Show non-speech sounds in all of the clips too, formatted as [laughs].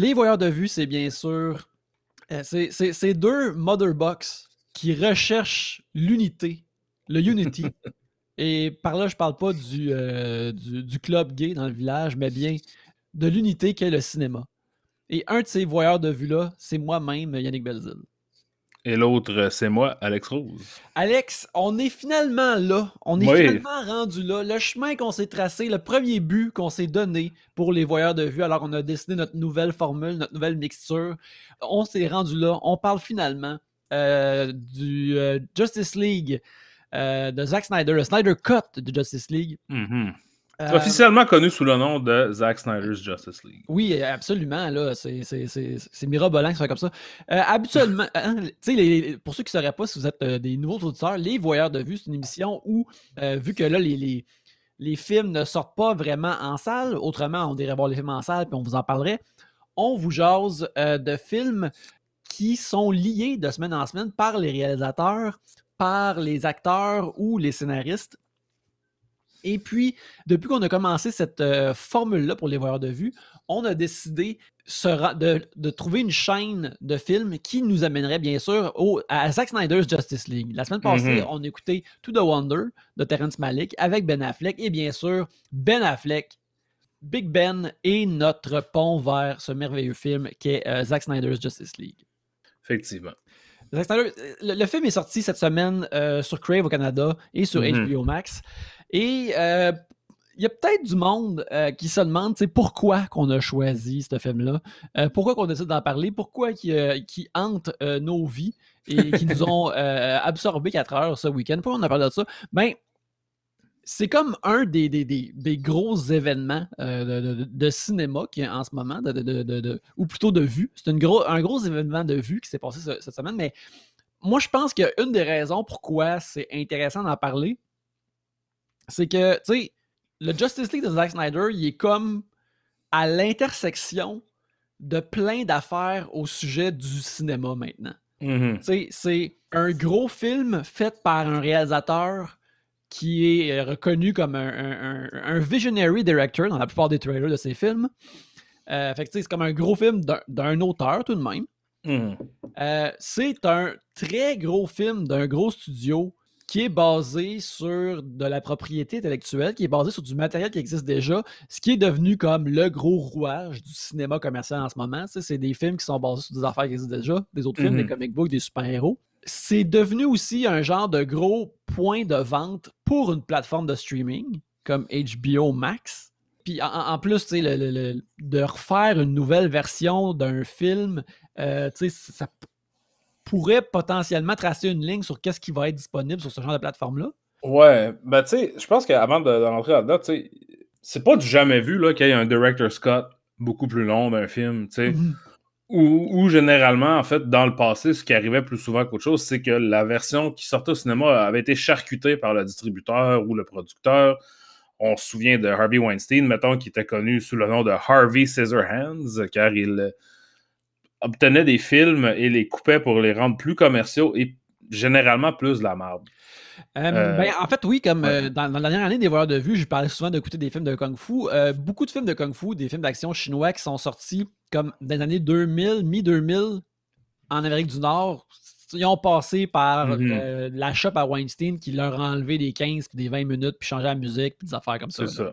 les Voyeurs de Vue, c'est bien sûr. euh, c'est- deux Motherbox qui recherchent l'unité, le Unity. [laughs] Et par là, je parle pas du, euh, du, du club gay dans le village, mais bien de l'unité qu'est le cinéma. Et un de ces voyeurs de vue-là, c'est moi-même, Yannick Belzil. Et l'autre, euh, c'est moi, Alex Rose. Alex, on est finalement là. On est Oui. finalement rendu là. Le chemin qu'on s'est tracé, le premier but qu'on s'est donné pour les voyeurs de vue, alors on a décidé notre nouvelle formule, notre nouvelle mixture. On s'est rendu là. On parle finalement euh, du euh, Justice League euh, de Zack Snyder, le Snyder Cut de Justice League. Mhm. Euh, Officiellement connu sous le nom de Zack Snyder's Justice League. Oui, absolument. Là, c'est, mirobolant que ça soit comme ça. Euh, habituellement, [laughs] hein, les- pour ceux qui ne sauraient pas, si vous êtes euh, des nouveaux auditeurs, Les Voyeurs de Vue, c'est une émission où, vu que là, les, les, les films ne sortent pas vraiment en salle, autrement, on dirait voir les films en salle, puis on vous en parlerait, on vous jase de films qui sont liés de semaine en semaine par les réalisateurs, par les acteurs ou les scénaristes. Et puis, depuis qu'on a commencé cette euh, formule-là pour les voyeurs de vue, on a décidé se de, de trouver une chaîne de films qui nous amènerait bien sûr au, à Zack Snyder's Justice League. La semaine passée, Mhm. on a écouté To the Wonder de Terrence Malick avec Ben Affleck et bien sûr Ben Affleck, Big Ben et notre pont vers ce merveilleux film qui est euh, Zack Snyder's Justice League. Effectivement. Zack Snyder, euh, le, le film est sorti cette semaine euh, sur Crave au Canada et sur. HBO Max. Et euh, il y a peut-être du monde euh, qui se demande pourquoi qu'on a choisi ce film-là, euh, pourquoi qu'on décide d'en parler, pourquoi qui, euh, hante euh, nos vies et [laughs] qui nous ont euh, absorbé 4 heures ce week-end? Pourquoi on a parlé de ça? Ben, c'est comme un des, des, des- des gros événements euh, de, de- de cinéma qui en ce moment, de, ou plutôt de vue. C'est gros, un gros événement de vue qui s'est passé ce- cette semaine, mais moi, je pense qu'une des raisons pourquoi c'est intéressant d'en parler, c'est que, tu sais, le Justice League de Zack Snyder, il est comme à l'intersection de plein d'affaires au sujet du cinéma maintenant. Tu sais, c'est un gros film fait par un réalisateur qui est euh, reconnu comme un, un- visionary director dans la plupart des trailers de ses films. Euh, fait que, tu sais, c'est comme un gros film d'un- auteur tout de même. Mhm. Euh, c'est un très gros film d'un gros studio qui est basé sur de la propriété intellectuelle, qui est basé sur du matériel qui existe déjà, ce qui est devenu comme le gros rouage du cinéma commercial en ce moment. C'est des films qui sont basés sur des affaires qui existent déjà, des autres films, Mhm. des comic books, des super-héros. C'est devenu aussi un genre de gros point de vente pour une plateforme de streaming comme HBO Max. Puis en, en plus, tu sais, le- le- le- de refaire une nouvelle version d'un film, euh, tu sais, ça pourrait potentiellement tracer une ligne sur qu'est-ce qui va être disponible sur ce genre de plateforme-là? Ouais, ben tu sais, je pense qu'avant de, de rentrer là-dedans, tu sais, c'est pas du jamais vu qu'il y ait un director Scott beaucoup plus long d'un film, tu sais. Mhm. Ou ou généralement, en fait, dans le passé, ce qui arrivait plus souvent qu'autre chose, c'est que la version qui sortait au cinéma avait été charcutée par le distributeur ou le producteur. On se souvient de Harvey Weinstein, mettons, qui était connu sous le nom de Harvey Scissorhands, car il obtenait des films et les coupait pour les rendre plus commerciaux et généralement plus de la merde. Euh, Euh, ben, en fait, oui, comme ouais. euh, dans, dans la dernière année des voyeurs de vue, je parlais souvent d'écouter des films de Kung Fu. Beaucoup de films de Kung Fu, des films d'action chinois qui sont sortis comme dans les années 2000, mi-2000 en Amérique du Nord. Ils ont passé par Mhm. euh, la shop à Weinstein qui leur a enlevé des 15 puis des 20 minutes puis changé la musique puis des affaires comme ça. C'est ça.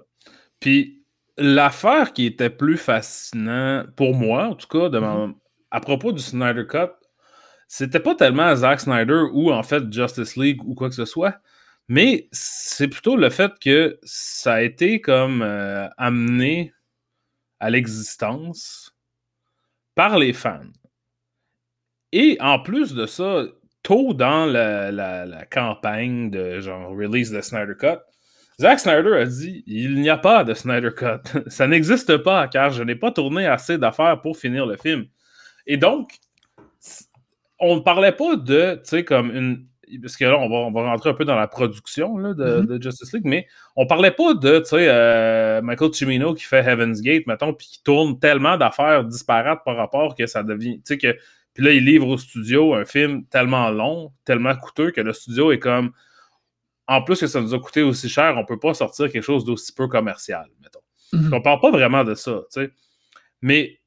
Puis l'affaire qui était plus fascinant pour moi, en tout cas, de ma- à propos du Snyder Cut, c'était pas tellement Zack Snyder ou en fait Justice League ou quoi que ce soit, mais c'est plutôt le fait que ça a été comme euh, amené à l'existence par les fans. Et en plus de ça, tôt dans la, la- la campagne de genre release de Snyder Cut, Zack Snyder a dit il n'y a pas de Snyder Cut. [laughs] Ça n'existe pas car je n'ai pas tourné assez d'affaires pour finir le film. Et donc, on ne parlait pas de, tu sais, comme une. Parce que là, on va, on va rentrer un peu dans la production là, de, de Justice League, mais on parlait pas de, tu sais, euh, Michael Cimino qui fait Heaven's Gate, mettons, puis qui tourne tellement d'affaires disparates par rapport que ça devient. Tu sais, que. Puis là, il livre au studio un film tellement long, tellement coûteux que le studio est comme en plus que ça nous a coûté aussi cher, on peut pas sortir quelque chose d'aussi peu commercial, mettons. Mhm. On parle pas vraiment de ça, tu sais. Mais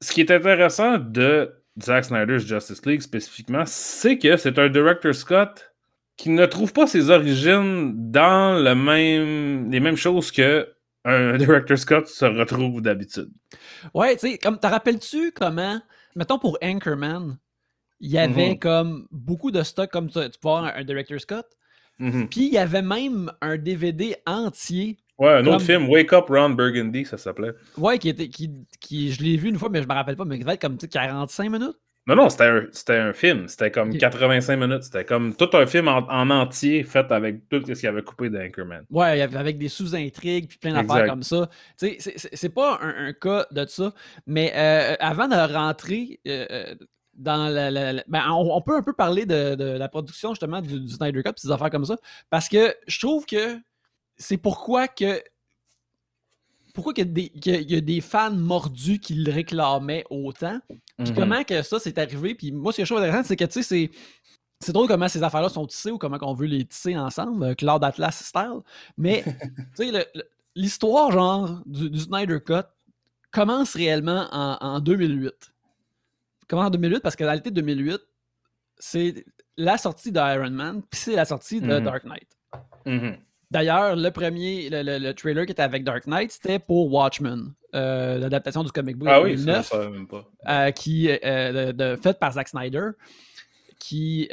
ce qui est intéressant de Zack Snyder's Justice League spécifiquement, c'est que c'est un director Scott qui ne trouve pas ses origines dans le même, les mêmes choses que un [laughs] director Scott se retrouve d'habitude. Ouais, tu sais, comme, te rappelles-tu comment, mettons pour Anchorman, il y avait mhm. comme beaucoup de stock comme tu, tu peux voir un, director Scott. Mhm. Puis il y avait même un DVD entier Ouais, un autre film, Wake Up Ron Burgundy, ça s'appelait. Ouais, qui était, qui, qui je l'ai vu une fois, mais je me rappelle pas, mais il devait être comme 45 minutes. Non, non, c'était un, un, film. C'était comme 85 minutes. C'était comme tout un film en, entier fait avec tout ce qu'il avait coupé d'Anchorman. Ouais, avec des sous-intrigues puis plein d'affaires comme ça. Tu sais, c'est pas un, cas de ça. Mais euh, avant de rentrer euh, euh, dans la. ben, on, peut un peu parler de, la production justement du, du Snyder Cut et ces affaires comme ça. Parce que je trouve que c'est pourquoi que pourquoi qu'il y, a des fans mordus qui le réclamaient autant? Puis mhm. comment que ça s'est arrivé? Puis moi, ce que je trouve intéressant, c'est que tu sais, c'est. C'est drôle comment ces affaires-là sont tissées ou comment on veut les tisser ensemble, euh, Cloud Atlas style. Mais, [laughs] tu sais, l'histoire, genre, du, Snyder Cut commence réellement en, 2008. Comment en 2008? Parce que dans réalité, 2008, c'est la sortie d'Iron Man, puis c'est la sortie de mhm. Dark Knight. Mhm. D'ailleurs, le premier, le, trailer qui était avec Dark Knight, c'était pour Watchmen, euh, l'adaptation du comic book ah oui, ça, ça, même pas. Euh, qui, euh, de, faite par Zack Snyder, qui,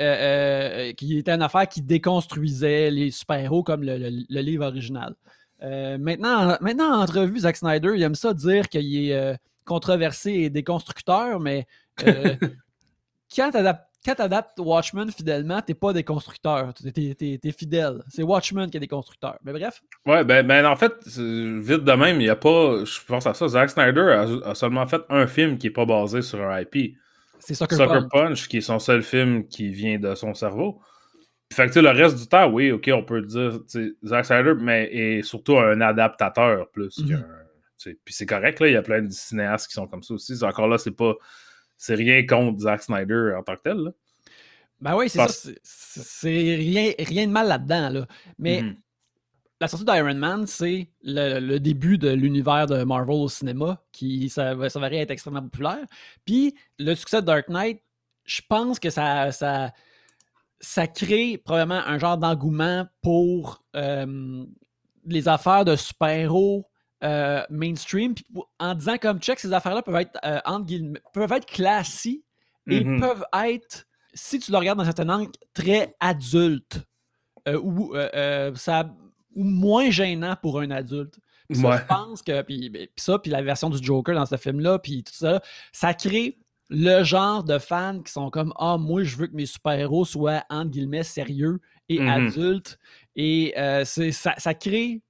qui était une affaire qui déconstruisait les super-héros comme le, livre original. maintenant, maintenant, en entrevue, Zack Snyder, il aime ça dire qu'il est controversé et déconstructeur, mais [laughs] quand tu quand tu adaptes Watchmen fidèlement, t'es pas des constructeurs. T'es es, fidèle. C'est Watchmen qui est des constructeurs. Mais bref. Ouais, ben, ben en fait, vite de même, il n'y a pas. Je pense à ça. Zack Snyder a, seulement fait un film qui n'est pas basé sur un IP. C'est Sucker, Sucker Punch. qui est son seul film qui vient de son cerveau. Fait que le reste du temps, oui, ok, on peut le dire. Zack Snyder, mais est surtout un adaptateur plus mhm. qu'un. Puis c'est correct, là, il y a plein de cinéastes qui sont comme ça aussi. Encore là, c'est pas c'est rien contre Zack Snyder en tant que tel. Là. Ben oui, c'est ça. C'est rien, rien de mal là-dedans. Là. Mais mm-hmm. la sortie d'Iron Man, c'est le, début de l'univers de Marvel au cinéma qui s'avérait être extrêmement populaire. Puis le succès de Dark Knight, je pense que ça, ça, ça crée probablement un genre d'engouement pour euh, les affaires de super-héros euh, mainstream, en disant comme check, ces affaires-là peuvent être euh, entre guillemets, peuvent être classiques et mm-hmm. peuvent être, si tu le regardes dans un certain angle, très adultes euh, ou, ça, ou moins gênant pour un adulte. je pense que puis, ben, ça, puis la version du Joker dans ce film-là, puis tout ça, ça crée le genre de fans qui sont comme Ah, moi, je veux que mes super-héros soient, entre guillemets, sérieux et mm-hmm. adultes. Et ça, ça, crée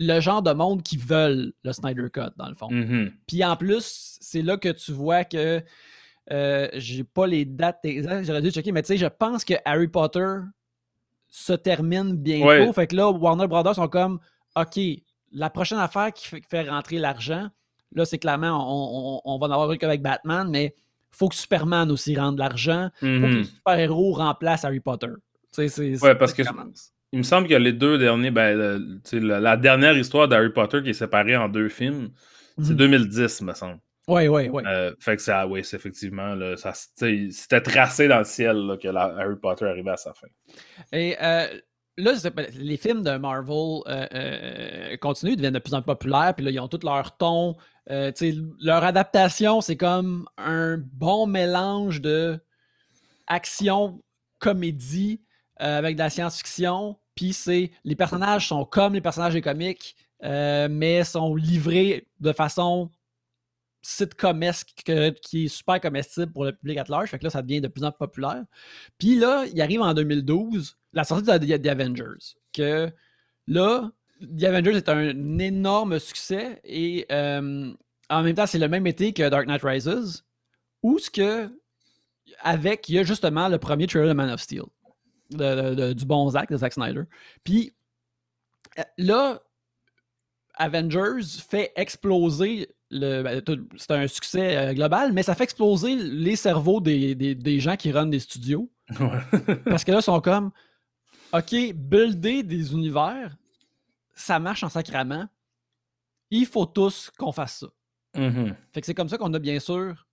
le genre de monde qui veulent le Snyder Cut, dans le fond. Mm-hmm. Puis en plus, c'est là que tu vois que euh, j'ai pas les dates exactes, j'aurais dû checker, mais tu sais, je pense que Harry Potter se termine bientôt. Fait que là, Warner Brothers sont comme OK, la prochaine affaire qui fait, rentrer l'argent, là, c'est clairement, on, va en avoir une avec Batman, mais faut que Superman aussi rende l'argent. Faut que mm-hmm. les super-héros remplacent Harry Potter. Tu sais, c'est ouais, parce que il me semble que les deux derniers, ben, la, dernière histoire d'Harry Potter qui est séparée en deux films, c'est 2010, mhm. me semble. Oui, oui, oui. fait que ça, oui, c'est effectivement, c'était tracé dans le ciel que Harry Potter arrivait à sa fin. Et euh, là, les films de Marvel euh, euh, continuent, deviennent de plus en plus populaires, puis là, ils ont tous leur ton. leur adaptation, c'est comme un bon mélange de action, comédie, avec de la science-fiction, puis c'est les personnages sont comme les personnages des comics, euh, mais sont livrés de façon sitcomesque qui est super comestible pour le public at large. Fait que là, ça devient de plus en plus populaire. Puis là, il arrive en 2012 la sortie de The Avengers. Que là, The Avengers est un énorme succès et euh, en même temps, c'est le même été que Dark Knight Rises. Où ce que, avec, il y a justement le premier trailer de Man of Steel du bon Zack, de Zack Snyder. Puis euh, là, Avengers fait exploser le. Ben, c'est un succès euh, global, mais ça fait exploser les cerveaux des, gens qui runnent des studios. parce que là, ils sont comme OK, builder des univers, ça marche en sacrament. il faut tous qu'on fasse ça. Mhm. Fait que c'est comme ça qu'on a bien sûr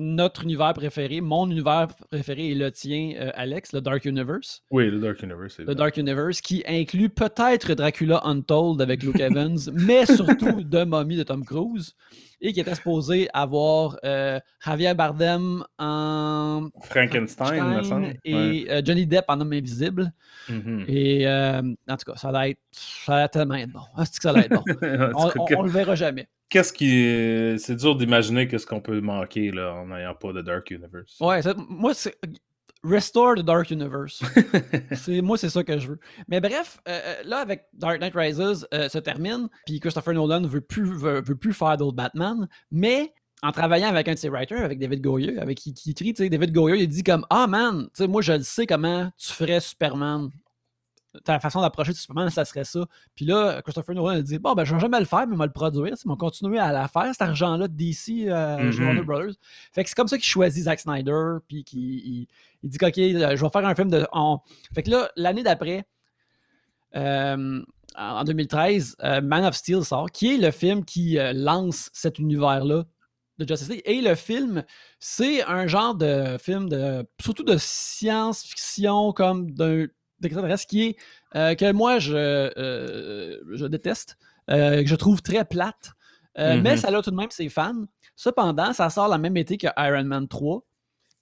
notre univers préféré, mon univers préféré et le tien, euh, Alex, le Dark Universe. Oui, le Dark Universe. Le. Dark Universe qui inclut peut-être Dracula Untold avec Luke [laughs] Evans, mais surtout The Mummy de Tom Cruise et qui était supposé avoir euh, Javier Bardem en Frankenstein, me semble. et Ouais. euh, Johnny Depp en homme invisible. Mhm. Et euh, en tout cas, ça va être, ça va tellement être bon. Ah, que ça va être bon? [laughs] On, on- on le verra jamais. Qu'est-ce qui. C'est dur d'imaginer qu'est-ce qu'on peut manquer là, en n'ayant pas de Dark Universe. Ouais, ça- moi, c'est. Restore the Dark Universe. [laughs] C'est- moi, c'est ça que je veux. Mais bref, euh, euh, là, avec Dark Knight Rises euh, se termine, puis Christopher Nolan veut plus, veut, veut plus faire d'autres Batman, mais en travaillant avec un de ses writers, avec David Goyer, avec qui, qui écrit, tu sais, David Goyer, il dit comme Ah man, tu sais, moi je le sais comment tu ferais Superman. Ta façon d'approcher de Superman, ça serait ça. Puis là, Christopher Nolan a dit Bon, ben, je vais jamais le faire, mais on va le produire. Ils vont continuer à la faire, cet argent-là de DC, euh, Mhm. Warner Brothers. Fait que c'est comme ça qu'il choisit Zack Snyder, puis qu'il il, il dit OK, euh, je vais faire un film de. Fait que là, l'année d'après, euh, en 2013, euh, Man of Steel sort, qui est le film qui lance cet univers-là de Justice League. Et le film, c'est un genre de film de surtout de science-fiction comme d'un d'extraterrestre qui est euh, que moi je, euh, je déteste, euh, que je trouve très plate. Euh, Mhm. Mais ça a tout de même ses fans. Cependant, ça sort la même été que Iron Man 3.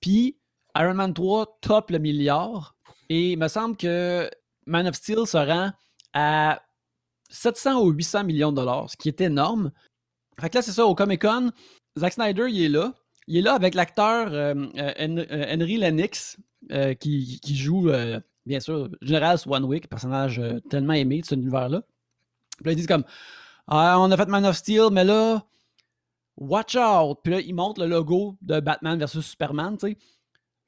Puis Iron Man 3 top le milliard. Et il me semble que Man of Steel se rend à 700 ou 800 millions de dollars, ce qui est énorme. Fait que là, c'est ça, au Comic Con, Zack Snyder, il est là. Il est là avec l'acteur euh, euh, Hen- euh, Henry Lennox, euh, qui, qui joue, euh, bien sûr, Général Swanwick, personnage euh, tellement aimé de cet univers-là. Puis là, ils disent comme Ah, on a fait Man of Steel, mais là, watch out. Puis là, ils montrent le logo de Batman versus Superman, tu sais.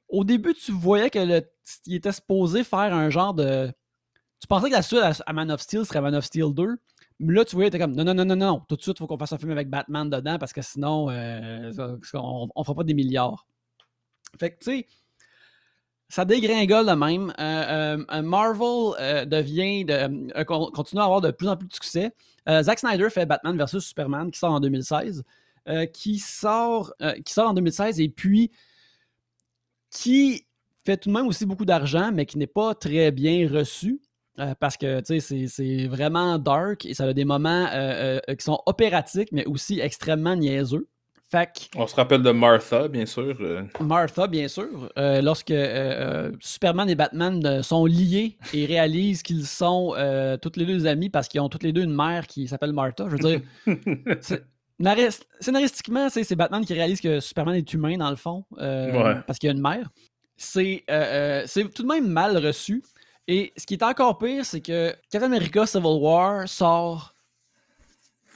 Au début, tu voyais que le, il était supposé faire un genre de. Tu pensais que la suite à, Man of Steel serait Man of Steel 2. Mais là, tu voyais, t'es comme non, non, non, non, non. Tout de suite, il faut qu'on fasse un film avec Batman dedans parce que sinon, euh, on, on fera pas des milliards. Fait que, tu sais, ça dégringole de même. Euh, euh, euh, Marvel devient, de, con- continue à avoir de plus en plus de succès. Zack Snyder fait Batman vs Superman qui sort en 2016. euh, qui, sort, qui sort en 2016 et puis qui fait tout de même aussi beaucoup d'argent, mais qui n'est pas très bien reçu. parce que c'est- vraiment dark et ça a des moments qui sont opératiques, mais aussi extrêmement niaiseux. Fait On se rappelle de Martha, bien sûr. euh, Martha, bien sûr, euh, lorsque euh, Superman et Batman sont liés et réalisent qu'ils sont euh, toutes les deux amis parce qu'ils ont toutes les deux une mère qui s'appelle Martha. Je veux dire, [laughs] scénaristiquement, c'est Batman qui réalise que Superman est humain dans le fond Ouais. parce qu'il y a une mère. C'est c'est tout de même mal reçu. Et ce qui est encore pire, c'est que Captain America Civil War sort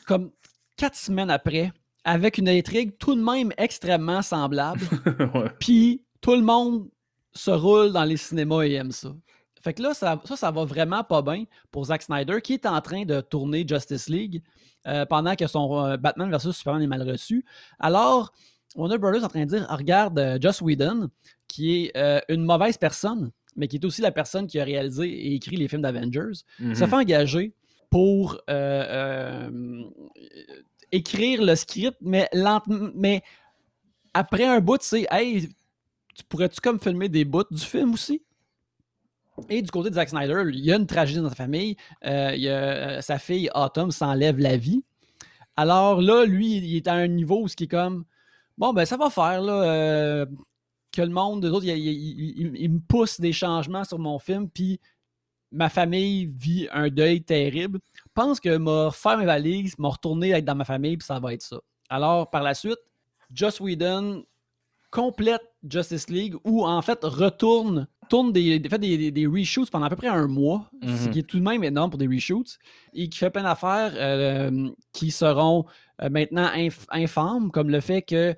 comme quatre semaines après avec une intrigue tout de même extrêmement semblable. [laughs] ouais. Puis tout le monde se roule dans les cinémas et aime ça. Fait que là, ça, ça, ça va vraiment pas bien pour Zack Snyder qui est en train de tourner Justice League euh, pendant que son euh, Batman vs Superman est mal reçu. Alors, Warner Brothers est en train de dire ah, regarde, euh, Joss Whedon, qui est euh, une mauvaise personne, mais qui est aussi la personne qui a réalisé et écrit les films d'Avengers, Mhm. se fait engager pour écrire le script, mais lentement, mais après un bout, sais, hey, tu pourrais-tu comme filmer des bouts du film aussi? Et du côté de Zack Snyder, il y a une tragédie dans sa famille. Euh, il y a, euh, sa fille Autumn s'enlève la vie. Alors là, lui, il est à un niveau où ce qui est comme bon, ben ça va faire là, euh, que le monde, eux autres, il- il me pousse des changements sur mon film, puis ma famille vit un deuil terrible. Pense que m'a faire mes valises, m'a retourné être dans ma famille, puis ça va être ça. Alors, par la suite, Joss Whedon complète Justice League ou en fait retourne, tourne des, fait des, des- des reshoots pendant à peu près un mois, ce Mhm. qui est tout de même énorme pour des reshoots, et qui fait plein d'affaires euh, qui seront euh, maintenant inf- infâmes, comme le fait que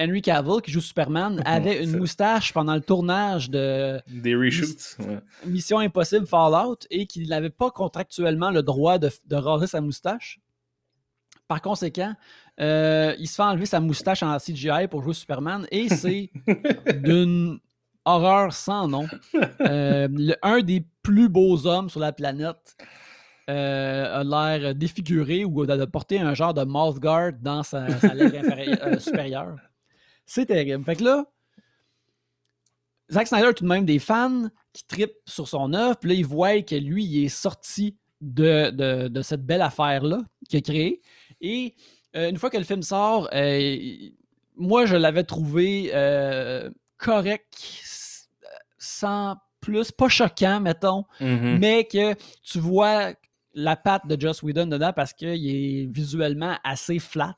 Henry Cavill, qui joue Superman, [laughs] avait une moustache pendant le tournage de Des reshoots. ouais. Mission Impossible Fallout et qu'il n'avait pas contractuellement le droit de, de raser sa moustache. Par conséquent, euh, il se fait enlever sa moustache en CGI pour jouer Superman et c'est [laughs] d'une horreur sans nom. Euh, le- un des plus beaux hommes sur la planète a l'air défiguré ou de porter un genre de mouth guard dans sa, [laughs] lèvre supérieure. C'est terrible. Fait que là, Zack Snyder a tout de même des fans qui tripent sur son œuvre, puis là, ils voient que lui, il est sorti de, cette belle affaire-là qu'il a créée. Et une fois que le film sort, moi, je l'avais trouvé correct, sans plus, pas choquant, mettons, mm-hmm. mais que tu vois la patte de Joss Whedon dedans parce qu'il est visuellement assez flat,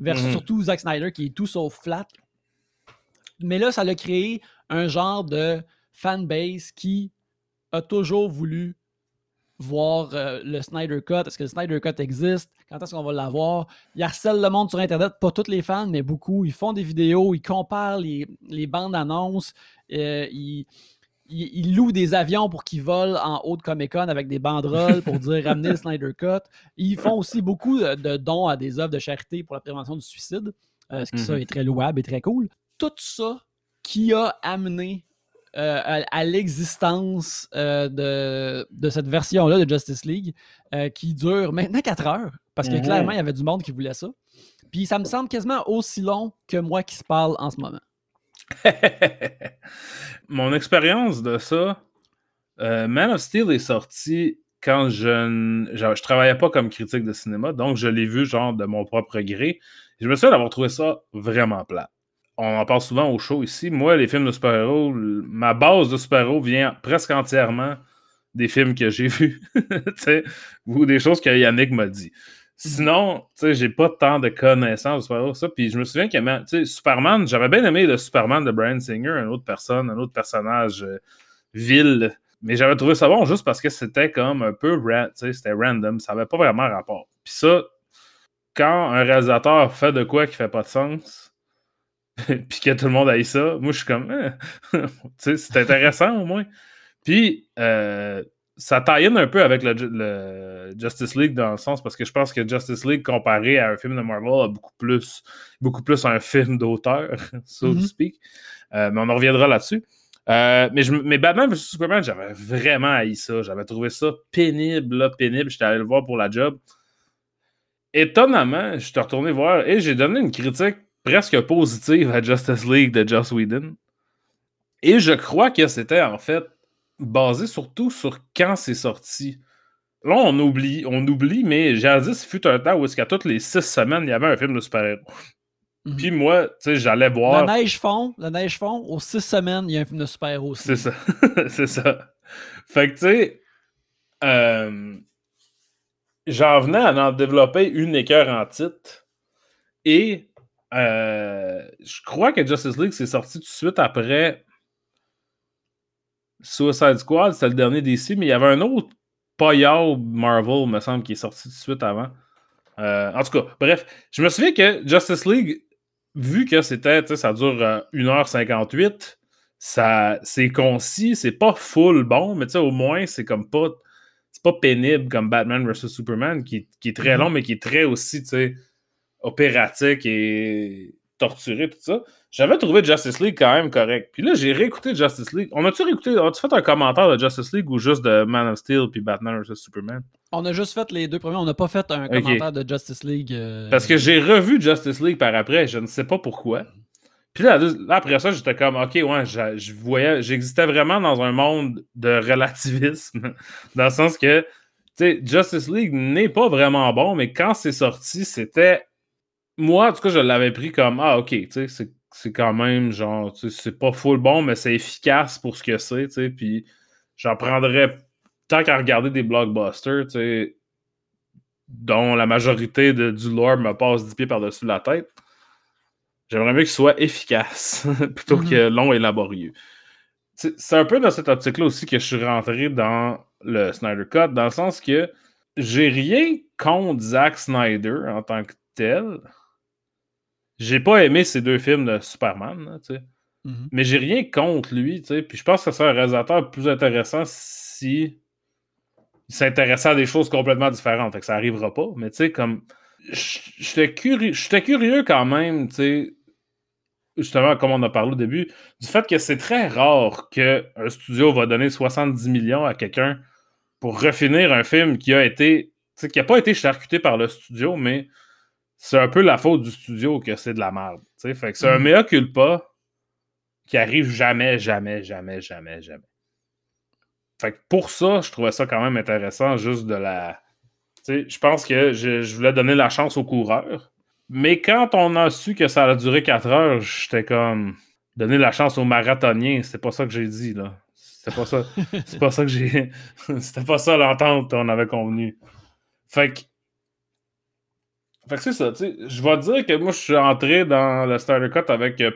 versus mm-hmm. surtout Zack Snyder qui est tout sauf flat. Mais là, ça l'a créé un genre de fanbase qui a toujours voulu voir euh, le Snyder Cut. Est-ce que le Snyder Cut existe? Quand est-ce qu'on va l'avoir? Ils harcèlent le monde sur Internet, pas tous les fans, mais beaucoup. Ils font des vidéos, ils comparent les, bandes annonces, euh, ils, louent des avions pour qu'ils volent en haut de Comic Con avec des banderoles pour dire [laughs] ramener le Snyder Cut. Ils font aussi beaucoup de dons à des œuvres de charité pour la prévention du suicide, euh, ce qui ça mhm. est très louable et très cool. Tout ça qui a amené euh, à, l'existence euh, de, cette version-là de Justice League euh, qui dure maintenant 4 heures, parce que clairement, il y avait du monde qui voulait ça. Puis ça me semble quasiment aussi long que moi qui se parle en ce moment. [laughs] Mon expérience de ça, Man of Steel est sorti quand je, je, travaillais pas comme critique de cinéma, donc je l'ai vu genre de mon propre gré. Je me souviens d'avoir trouvé ça vraiment plat on en parle souvent au show ici. Moi, les films de super-héros, ma base de super-héros vient presque entièrement des films que j'ai [laughs] vus. ou des choses que Yannick m'a dit. Sinon, tu sais, j'ai pas tant de connaissances de super-héros, ça. Puis je me souviens que, Superman, j'avais bien aimé le Superman de Brian Singer, une autre personne, un autre personnage euh, vil. Mais j'avais trouvé ça bon juste parce que c'était comme un peu c'était random, ça avait pas vraiment rapport. Puis ça, quand un réalisateur fait de quoi qui fait pas de sens, [laughs] puis que tout le monde aille ça, moi je suis comme, [laughs] eh, c'est intéressant au moins. Puis euh, ça taille un peu avec le, Justice League dans le sens parce que je pense que Justice League comparé à un film de Marvel a beaucoup plus, beaucoup plus un film d'auteur, [laughs] so to mm-hmm. speak. Euh, mais on en reviendra là-dessus. Euh, mais, je, mais Batman vs Superman, j'avais vraiment haï ça. J'avais trouvé ça pénible, là, pénible. J'étais allé le voir pour la job. Étonnamment, je suis retourné voir et j'ai donné une critique presque positive à Justice League de Joss Whedon. Et je crois que c'était en fait basé surtout sur quand c'est sorti. Là, on oublie, on oublie, mais Jadis fut un temps où est-ce qu'à toutes les six semaines, il y avait un film de super-héros. Mhm. Puis moi, tu sais, j'allais voir. La neige fond, la neige fond, aux six semaines, il y a un film de super-héros aussi. C'est ça. [laughs] c'est ça. Fait que, tu sais, euh, j'en venais à en développer une écœur en titre. Et euh, je crois que Justice League s'est sorti tout de suite après Suicide Squad, c'est le dernier DC, mais il y avait un autre paillard Marvel, me semble, qui est sorti tout de suite avant. Euh, en tout cas, bref, je me souviens que Justice League, vu que c'était, ça dure 1h58, euh, ça, c'est concis, c'est pas full bon, mais au moins, c'est comme pas, c'est pas pénible comme Batman vs Superman, qui, qui est très mm-hmm. long, mais qui est très aussi, tu sais, opératique et torturé, tout ça. J'avais trouvé Justice League quand même correct. Puis là, j'ai réécouté Justice League. On a-tu réécouté, as-tu fait un commentaire de Justice League ou juste de Man of Steel puis Batman vs Superman? On a juste fait les deux premiers. On n'a pas fait un commentaire de Justice League. Euh, Parce que j'ai revu Justice League par après. Je ne sais pas pourquoi. Puis là, après ça, j'étais comme, OK, ouais, je, voyais, j'existais vraiment dans un monde de relativisme. [laughs] dans le sens que, tu sais, Justice League n'est pas vraiment bon, mais quand c'est sorti, c'était moi, en tout cas, je l'avais pris comme Ah, ok, tu sais, c'est quand même genre, c'est pas full bon, mais c'est efficace pour ce que c'est, tu sais. Puis j'en prendrais tant qu'à regarder des blockbusters, tu sais, dont la majorité de, du lore me passe 10 pieds par-dessus la tête. J'aimerais mieux qu'il soit efficace [laughs] plutôt mm-hmm. que long et laborieux. C'est un peu dans cette optique-là aussi que je suis rentré dans le Snyder Cut, dans le sens que j'ai rien contre Zack Snyder en tant que tel. J'ai pas aimé ces deux films de Superman, tu sais. Mm-hmm. Mais j'ai rien contre lui, tu sais. Puis je pense que c'est un réalisateur plus intéressant si il s'intéressait à des choses complètement différentes. Fait que ça arrivera pas. Mais tu sais, comme. J'étais curieux, curieux quand même, tu sais. Justement, comme on a parlé au début, du fait que c'est très rare qu'un studio va donner 70 millions à quelqu'un pour refinir un film qui a été. qui n'a pas été charcuté par le studio, mais c'est un peu la faute du studio que c'est de la merde. Fait que c'est un mm. mea culpa qui arrive jamais, jamais, jamais, jamais, jamais. Fait que pour ça, je trouvais ça quand même intéressant, juste de la. Je pense que je, je, voulais donner la chance aux coureurs. Mais quand on a su que ça allait durer 4 heures, j'étais comme. Donner la chance aux marathoniens, c'est pas ça que j'ai dit, là. C'était pas ça. [laughs] c'est pas ça que j'ai. [laughs] C'était pas ça l'entente qu'on avait convenu. Fait que. Fait que c'est ça, tu sais. Je vais dire que moi, je suis entré dans le Starter Cut avec euh,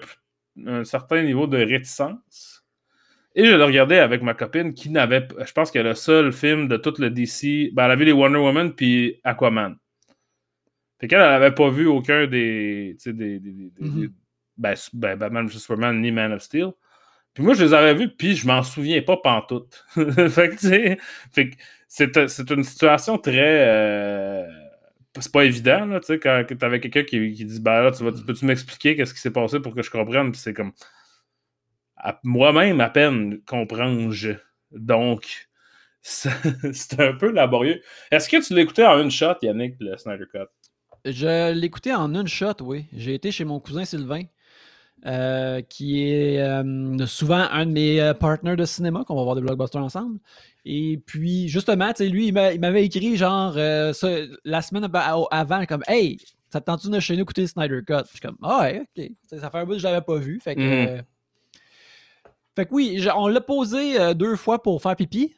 un certain niveau de réticence. Et je l'ai regardé avec ma copine qui n'avait. Je pense que le seul film de tout le DC. Ben, elle a vu les Wonder Woman puis Aquaman. Fait qu'elle n'avait pas vu aucun des. Tu sais, des. des, mm-hmm. ben, ben, Batman Superman ni Man of Steel. Puis moi, je les avais vus, puis je m'en souviens pas pantoute. [laughs] fait que, tu sais. Fait que c'est une situation très. Euh, c'est pas évident, là, tu sais, quand t'avais quelqu'un qui, qui, dit, ben là, tu, tu peux-tu m'expliquer qu'est-ce qui s'est passé pour que je comprenne? Puis c'est comme, moi-même, à peine, comprends-je. Donc, [laughs] c'est un peu laborieux. Est-ce que tu l'écoutais en une shot, Yannick, le Snyder Cut? Je l'écoutais en une shot, oui. J'ai été chez mon cousin Sylvain. Euh, qui est euh, souvent un de mes euh, partners de cinéma, qu'on va voir des blockbusters ensemble. Et puis, justement, lui, il m'avait écrit genre la semaine avant, comme Hey, ça te tente de chez nous écouter Snyder Cut? je suis comme Ah ouais, ok. Ça fait un bout que je l'avais pas vu. Fait que, mm-hmm. fait que oui, on l'a posé deux fois pour faire pipi.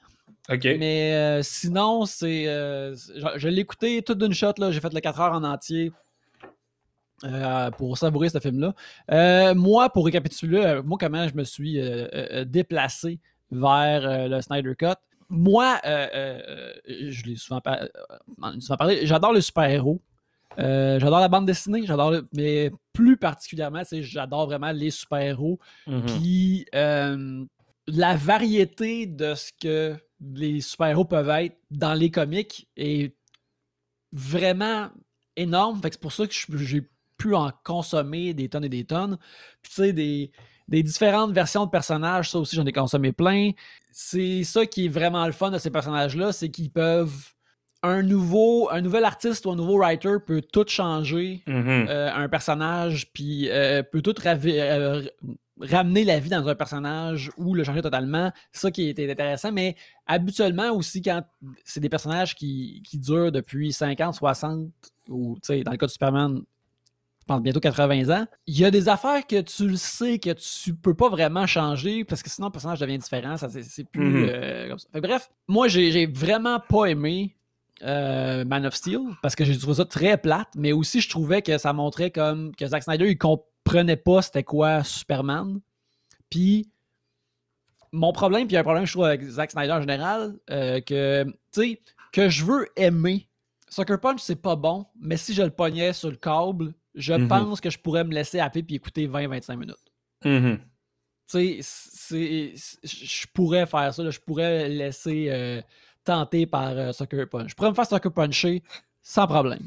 OK. Mais sinon, c'est. je, l'ai écouté toute d'une shot, là. J'ai fait le 4 heures en entier. Pour savourer ce film-là. moi, pour récapituler, moi, comment je me suis déplacé vers le Snyder Cut moi, euh, euh, je l'ai souvent, parlé, j'adore le super-héros. Euh, j'adore la bande dessinée, j'adore, mais plus particulièrement, j'adore vraiment les super-héros. Mm-hmm. Puis la variété de ce que les super-héros peuvent être dans les comics est vraiment énorme. c'est pour ça que j'ai pu en consommer des tonnes et des tonnes. Puis tu sais, des, des différentes versions de personnages, ça aussi j'en ai consommé plein. C'est ça qui est vraiment le fun de ces personnages-là, c'est qu'ils peuvent. Un nouveau, un nouvel artiste ou un nouveau writer peut tout changer mm-hmm. euh, un personnage, puis euh, peut tout euh, ramener la vie dans un personnage ou le changer totalement. C'est ça qui est intéressant. Mais habituellement aussi, quand c'est des personnages qui, qui durent depuis 50, 60, ou dans le cas de Superman, bientôt 80 ans, il y a des affaires que tu le sais que tu peux pas vraiment changer parce que sinon le personnage devient différent. c'est, plus mm-hmm. euh, comme ça. bref, moi j'ai, vraiment pas aimé euh, Man of Steel parce que j'ai trouvé ça très plate, mais aussi je trouvais que ça montrait comme que Zack Snyder il comprenait pas c'était quoi Superman. Puis mon problème, puis un problème je trouve avec Zack Snyder en général, euh, que tu sais, que je veux aimer. Sucker Punch, c'est pas bon, mais si je le pognais sur le câble, je mm-hmm. pense que je pourrais me laisser appeler puis écouter 20-25 minutes. Mm-hmm. Tu sais, je pourrais faire ça. je pourrais laisser euh, tenter par euh, Sucker Punch. Je pourrais me faire Sucker Puncher sans problème.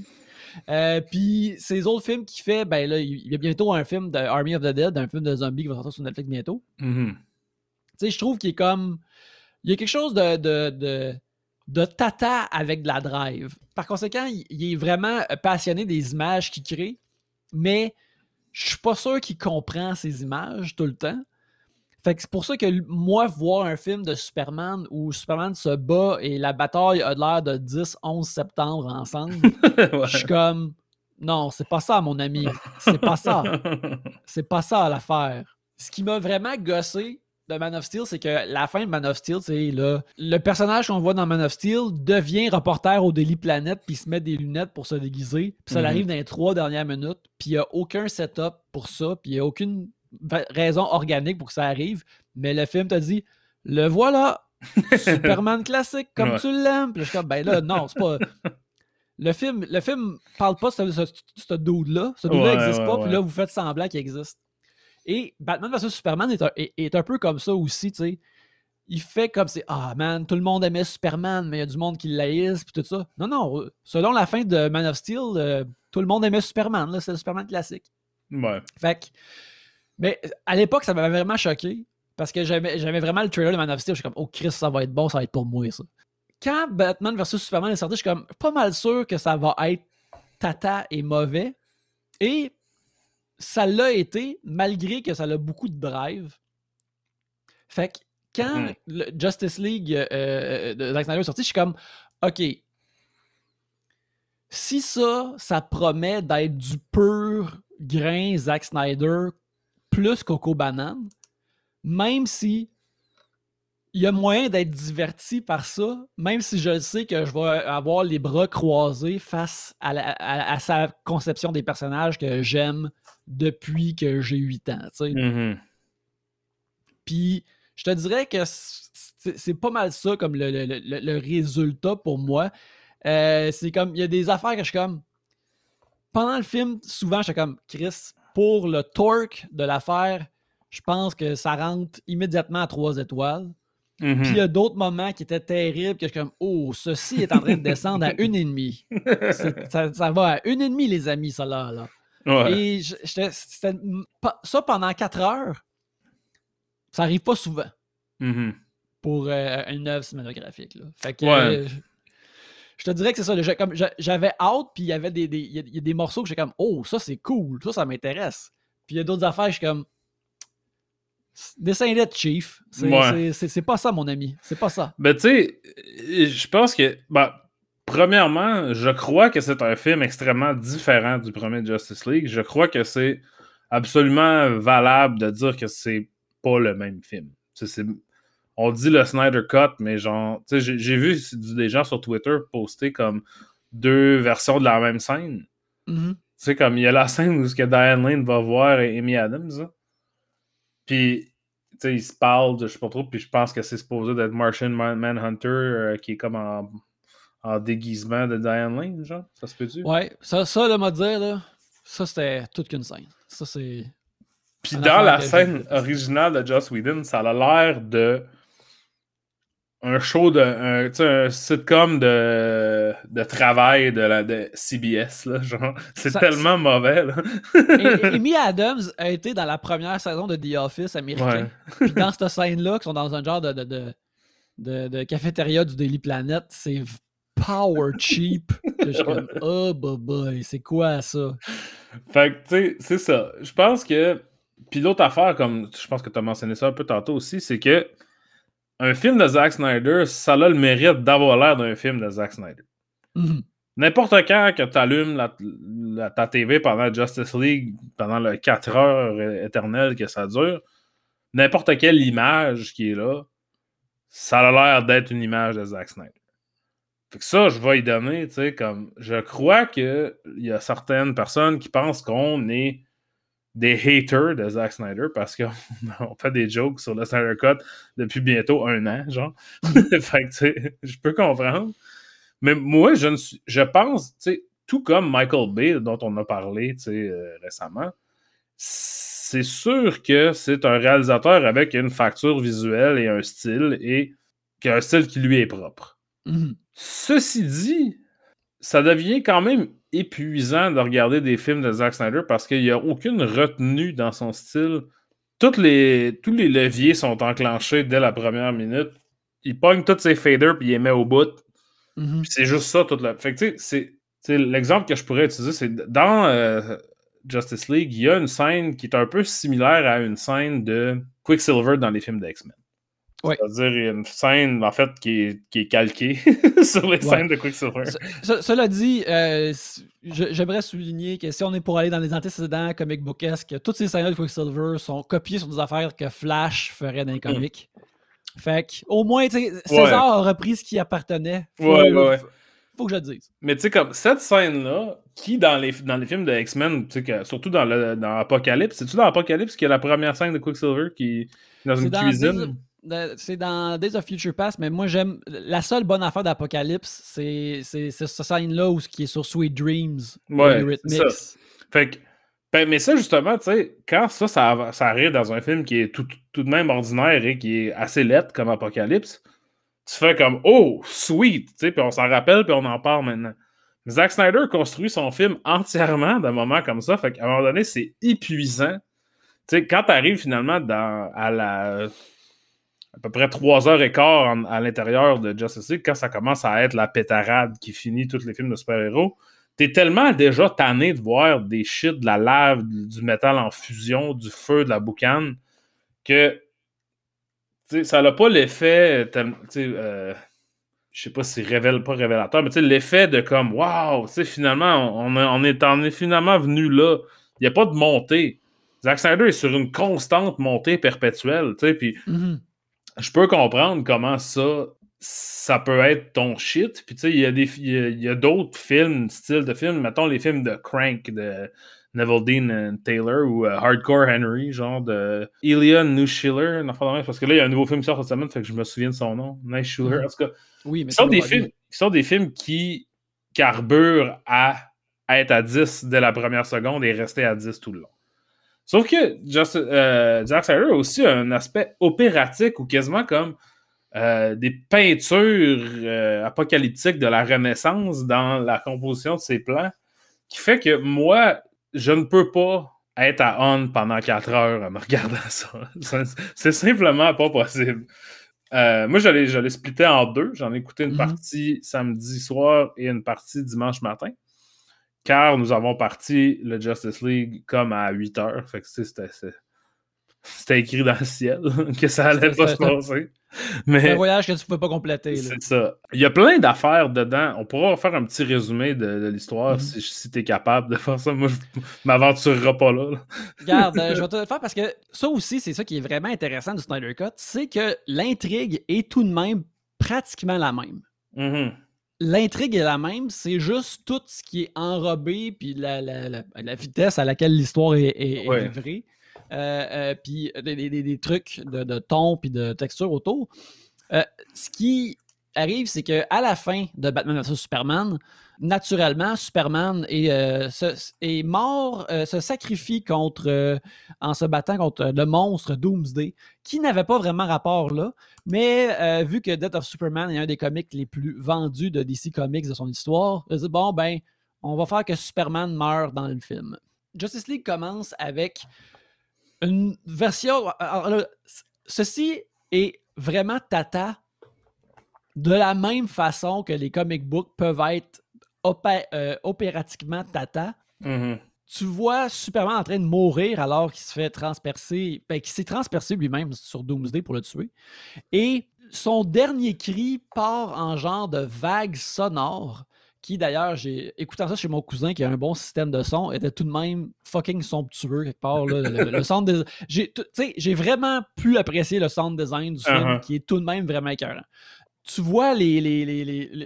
Euh, puis ces autres films qu'il fait, ben là, il y a bientôt un film de Army of the Dead, un film de zombies qui va sortir sur Netflix bientôt. Mm-hmm. Tu sais, je trouve qu'il est comme. Il y a quelque chose de, de, de, tata avec de la drive. Par conséquent, il est vraiment passionné des images qu'il crée mais je suis pas sûr qu'il comprend ces images tout le temps. Fait que c'est pour ça que moi, voir un film de Superman où Superman se bat et la bataille a l'air de 10-11 septembre ensemble, [laughs] je suis comme non, c'est pas ça, mon ami. C'est pas ça. [laughs] c'est pas ça l'affaire. Ce qui m'a vraiment gossé, de Man of Steel, c'est que la fin de Man of Steel, c'est le personnage qu'on voit dans Man of Steel devient reporter au Daily Planet puis se met des lunettes pour se déguiser. Puis ça mhm. arrive dans les trois dernières minutes. Puis il n'y a aucun setup pour ça. Puis il n'y a aucune raison organique pour que ça arrive. Mais le film te dit le voilà, [laughs] Superman classique comme tu l'aimes. Puis je suis comme ben là, non, c'est pas. [laughs] Le film, le film parle pas de ce, ce, dude-là. Ce dude-là n'existe pas. Puis là, vous faites semblant qu'il existe. Et Batman vs Superman est un, peu comme ça aussi, tu sais. Il fait comme c'est Ah man, tout le monde aimait Superman, mais il y a du monde qui l'haïsse, puis tout ça. Non, non, selon la fin de Man of Steel, euh, tout le monde aimait Superman, là, c'est le Superman classique. Ouais. Fait que, mais à l'époque, ça m'avait vraiment choqué, parce que j'aimais vraiment le trailer de Man of Steel. Je suis comme, oh Chris, ça va être bon, ça va être pour moi, ça. quand Batman vs Superman est sorti, je suis comme pas mal sûr que ça va être tata et mauvais. Et ça l'a été, malgré que ça a beaucoup de drive. Fait que quand le Justice League euh, euh, de Zack Snyder est sorti, je suis comme, OK, si ça, ça promet d'être du pur grain Zack Snyder plus Coco Banane, même si il y a moyen d'être diverti par ça, même si je sais que je vais avoir les bras croisés face à, la- à- à sa conception des personnages que j'aime depuis que j'ai 8 ans. tu sais. Mhm. Puis je te dirais que c'est c'est pas mal ça comme le, le- le- le résultat pour moi. Euh, c'est comme, il y a des affaires que je suis comme. Pendant le film, souvent, je suis comme, Chris, pour le torque de l'affaire, je pense que ça rentre immédiatement à 3 étoiles. Mhm. Puis il y a d'autres moments qui étaient terribles que je suis comme, oh, ceci est en train de descendre à [laughs] une et demie. Ça, ça va à une et demie, les amis, ça là. là. Ouais. Et je- ça pendant 4 heures, ça arrive pas souvent Mhm. pour euh, une œuvre cinématographique. Là. Fait que Ouais. euh, je, je te dirais que c'est ça. comme J'avais hâte, puis il y avait des, des- a- y a des morceaux que j'étais comme Oh, ça c'est cool, ça, ça m'intéresse. Puis il y a d'autres affaires, je suis comme Dessin-les, Chief. C'est Ouais. pas ça, mon ami. C'est pas ça. Ben, tu sais, je pense que. ben, premièrement, je crois que c'est un film extrêmement différent du premier Justice League. Je crois que c'est absolument valable de dire que c'est pas le même film. On dit le Snyder Cut, mais genre, tu sais, j'ai- vu des gens sur Twitter poster comme deux versions de la même scène. Mhm. Tu sais, comme il y a la scène où ce que Diane Lane va voir Amy Adams. Puis, tu sais, ils se parlent, je sais pas trop, puis je pense que c'est supposé d'être Martian Man- Manhunter euh, qui est comme en, en déguisement de Diane Lane, genre. Ça se peut-tu? Ouais, ça, ça le de dire, là, ça c'était toute qu'une scène. Ça c'est. Puis dans la scène originale de Joss Whedon, ça a l'air de un show de un, tu sais, un sitcom de, de travail de la de CBS là, genre [laughs] c'est tellement mauvais là. [laughs] Et- [laughs] Amy Adams a été dans la première saison de The Office américain. Ouais. Puis dans cette scène-là, qui sont dans un genre de, de, de, de- cafétéria du Daily Planet, c'est power cheap. Je suis comme, oh, bah, boy, c'est quoi ça? Fait que, tu sais, c'est ça. Je pense que. Puis l'autre affaire, comme je pense que tu as mentionné ça un peu tantôt aussi, c'est que un film de Zack Snyder, ça a le mérite d'avoir l'air d'un film de Zack Snyder. Mhm. N'importe quand que tu allumes la, la- ta TV pendant Justice League, pendant le 4 heures éternelles que ça dure, n'importe quelle image qui est là, ça a l'air d'être une image de Zack Snyder. Fait que ça, je vais y donner, tu sais, comme je crois qu'il y a certaines personnes qui pensent qu'on est des haters de Zack Snyder parce qu'on [laughs] on fait des jokes sur le Snyder Cut depuis bientôt un an, genre. [laughs] fait que, tu sais, je peux comprendre. Mais moi, je, ne suis- je pense, tu sais, tout comme Michael Bay, dont on a parlé, tu sais, euh, récemment, c'est sûr que c'est un réalisateur avec une facture visuelle et un style, et qui a un style qui lui est propre. Mhm. Ceci dit, ça devient quand même épuisant de regarder des films de Zack Snyder parce qu'il n'y a aucune retenue dans son style. Toutes les, tous les leviers sont enclenchés dès la première minute. Il pogne tous ses faders puis il les met au bout. Mhm. Puis c'est juste ça toute la. Fait que tu sais, c'est- tu sais, l'exemple que je pourrais utiliser, c'est dans euh, Justice League, il y a une scène qui est un peu similaire à une scène de Quicksilver dans les films d'X-Men. Ouais. C'est-à-dire, une scène, en fait, qui est, qui est calquée [laughs] sur les scènes de Quicksilver. Ce- ce- cela dit, euh, j'aimerais souligner que si on est pour aller dans les antécédents comic bookesques, toutes ces scènes de Quicksilver sont copiées sur des affaires que Flash ferait dans les comics. Fait que, au moins, César a repris ce qui appartenait. Faut, Ouais, ouais, ouais. faut que je le dise. Mais tu sais, comme cette scène-là, qui dans les, dans les films de X-Men, surtout dans, le, dans Apocalypse, c'est-tu dans Apocalypse qu'il y a la première scène de Quicksilver qui est dans une dans cuisine? C'est dans Days of Future Past, mais moi j'aime. La seule bonne affaire d'Apocalypse, c'est cette scène-là où ce qui est sur Sweet Dreams. Ouais, c'est Fait que, ben, mais ça, justement, tu sais, quand ça, ça, ça arrive dans un film qui est tout, tout de même ordinaire et qui est assez lettre comme Apocalypse, tu fais comme Oh, sweet, tu sais, puis on s'en rappelle, puis on en parle maintenant. Zack Snyder construit son film entièrement d'un moment comme ça, fait qu'à un moment donné, c'est épuisant. Tu sais, quand t'arrives finalement dans, à la à peu près trois heures et quart à l'intérieur de Justice League, quand ça commence à être la pétarade qui finit tous les films de super-héros, t'es tellement déjà tanné de voir des shit, de la lave, du métal en fusion, du feu, de la boucane, que ça n'a pas l'effet, euh, je sais pas si révèle pas révélateur, mais l'effet de comme, waouh, finalement, on, est, on est finalement venu là. Il n'y a pas de montée. Zack Snyder est sur une constante montée perpétuelle, puis mm-hmm. Je peux comprendre comment ça, ça peut être ton shit. Puis tu sais, il y a des, y a, d'autres films, style de films, mettons les films de Crank de Neville Dean Taylor ou euh, Hardcore Henry, genre de Ilya Nushiller, parce que là, il y a un nouveau film qui sort cette semaine, fait que je me souviens de son nom, Nice Schiller. Mm-hmm. En tout cas, oui, mais ce sont, des films, qui sont des films qui carburent à être à 10 dès la première seconde et rester à 10 tout le long. Sauf que Just, euh, Jack a aussi un aspect opératique ou quasiment comme euh, des peintures euh, apocalyptiques de la Renaissance dans la composition de ses plans qui fait que moi, je ne peux pas être à on pendant 4 heures en me regardant [laughs] ça. C'est simplement pas possible. moi, j'allais, j'allais splitter en deux. J'en ai écouté une mm-hmm. partie samedi soir et une partie dimanche matin car nous avons parti le Justice League comme à 8 heures. Fait que c'était écrit dans le ciel [laughs] que ça allait pas se passer. Mais un voyage que tu ne pouvais pas compléter. C'est ça. Il y a plein d'affaires dedans. On pourra faire un petit résumé de, l'histoire mm-hmm. si, tu es capable de faire ça. Moi, je [laughs] m'aventurerai pas là. Regarde, euh, [laughs] je vais te le faire parce que ça aussi, c'est ça qui est vraiment intéressant du Snyder Cut, c'est que l'intrigue est tout de même pratiquement la même. Mm-hmm l'intrigue est la même, c'est juste tout ce qui est enrobé, puis la, vitesse à laquelle l'histoire est, livrée, euh, euh, puis des, trucs de, ton, puis de texture autour. Euh, ce qui arrive, c'est qu'à la fin de Batman vs Superman, naturellement, Superman est, est mort, se sacrifie contre, en se battant contre le monstre Doomsday, qui n'avait pas vraiment rapport là, mais euh, vu que Death of Superman est un des comics les plus vendus de DC Comics de son histoire, je dis bon, ben, on va faire que Superman meure dans le film. Justice League commence avec une version. ceci est vraiment tata de la même façon que les comic books peuvent être euh, opératiquement tata. Mm-hmm tu vois Superman en train de mourir alors qu'il se fait transpercer, ben, qu'il s'est transpercé lui-même sur Doomsday pour le tuer. Et son dernier cri part en genre de vague sonore qui d'ailleurs, j'ai écoutant ça chez mon cousin qui a un bon système de son, était tout de même fucking somptueux quelque part. le, sound J'ai vraiment pu apprécier le sound design du film uh-huh. qui est tout de même vraiment écœurant. Tu vois les,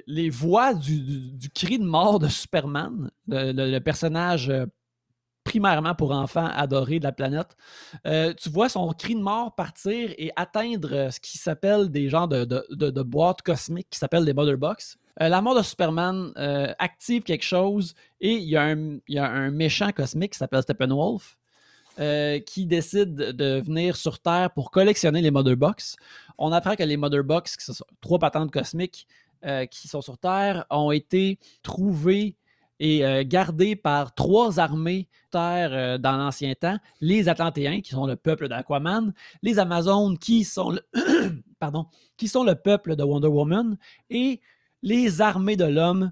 les, voix du, cri de mort de Superman, le, personnage euh, primairement pour enfants adorés de la planète. Euh, tu vois son cri de mort partir et atteindre euh, ce qui s'appelle des genres de, boîtes cosmiques qui s'appellent des Mother Box. La mort de Superman active quelque chose et il y, a un, méchant cosmique qui s'appelle Steppenwolf qui décide de venir sur Terre pour collectionner les Mother Box. On apprend que les Mother Box, qui sont trois patentes cosmiques qui sont sur Terre, ont été trouvées et euh, gardé par trois armées terre euh, dans l'ancien temps, les Atlantéens, qui sont le peuple d'Aquaman, les Amazones, qui sont le, [clears throat] pardon, qui sont le peuple de Wonder Woman, et les armées de l'homme,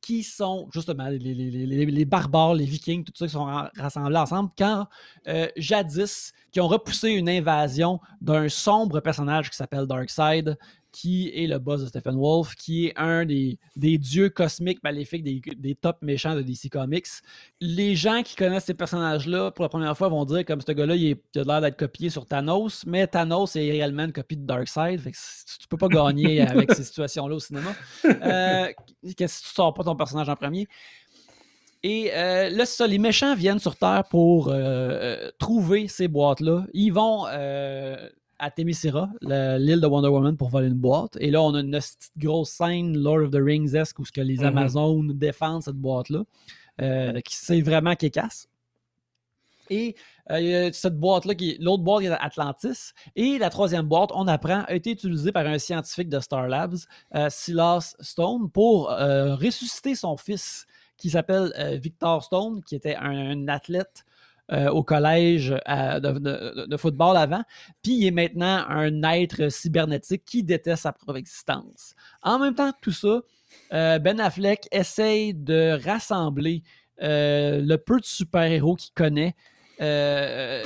qui sont justement les, barbares, les vikings, tout ça qui sont rassemblés ensemble, quand euh, jadis, qui ont repoussé une invasion d'un sombre personnage qui s'appelle Darkseid, qui est le boss de Stephen Wolf, qui est un des, dieux cosmiques maléfiques des, des, top méchants de DC Comics. Les gens qui connaissent ces personnages-là, pour la première fois, vont dire comme ce gars-là, il, a l'air d'être copié sur Thanos, mais Thanos est réellement une copie de Darkseid. Fait que tu peux pas gagner [laughs] avec ces situations-là au cinéma. Euh, Qu'est-ce que tu sors pas ton personnage en premier? Et euh, là, ça, les méchants viennent sur Terre pour euh, euh, trouver ces boîtes-là. Ils vont à Themyscira, l'île de Wonder Woman, pour voler une boîte. Et là, on a une grosse scène Lord of the Rings-esque où ce que les mhm. Amazones défendent cette boîte-là, euh, qui c'est vraiment qui casse. Et euh, cette boîte-là, l'autre boîte est Atlantis. Et la troisième boîte, on apprend, a été utilisée par un scientifique de Star Labs, euh, Silas Stone, pour ressusciter son fils, qui s'appelle Victor Stone, qui était un athlète euh, au collège de, football avant, puis il est maintenant un être cybernétique qui déteste sa propre existence. En même temps, tout ça, Ben Affleck essaye de rassembler le peu de super-héros qu'il connaît euh,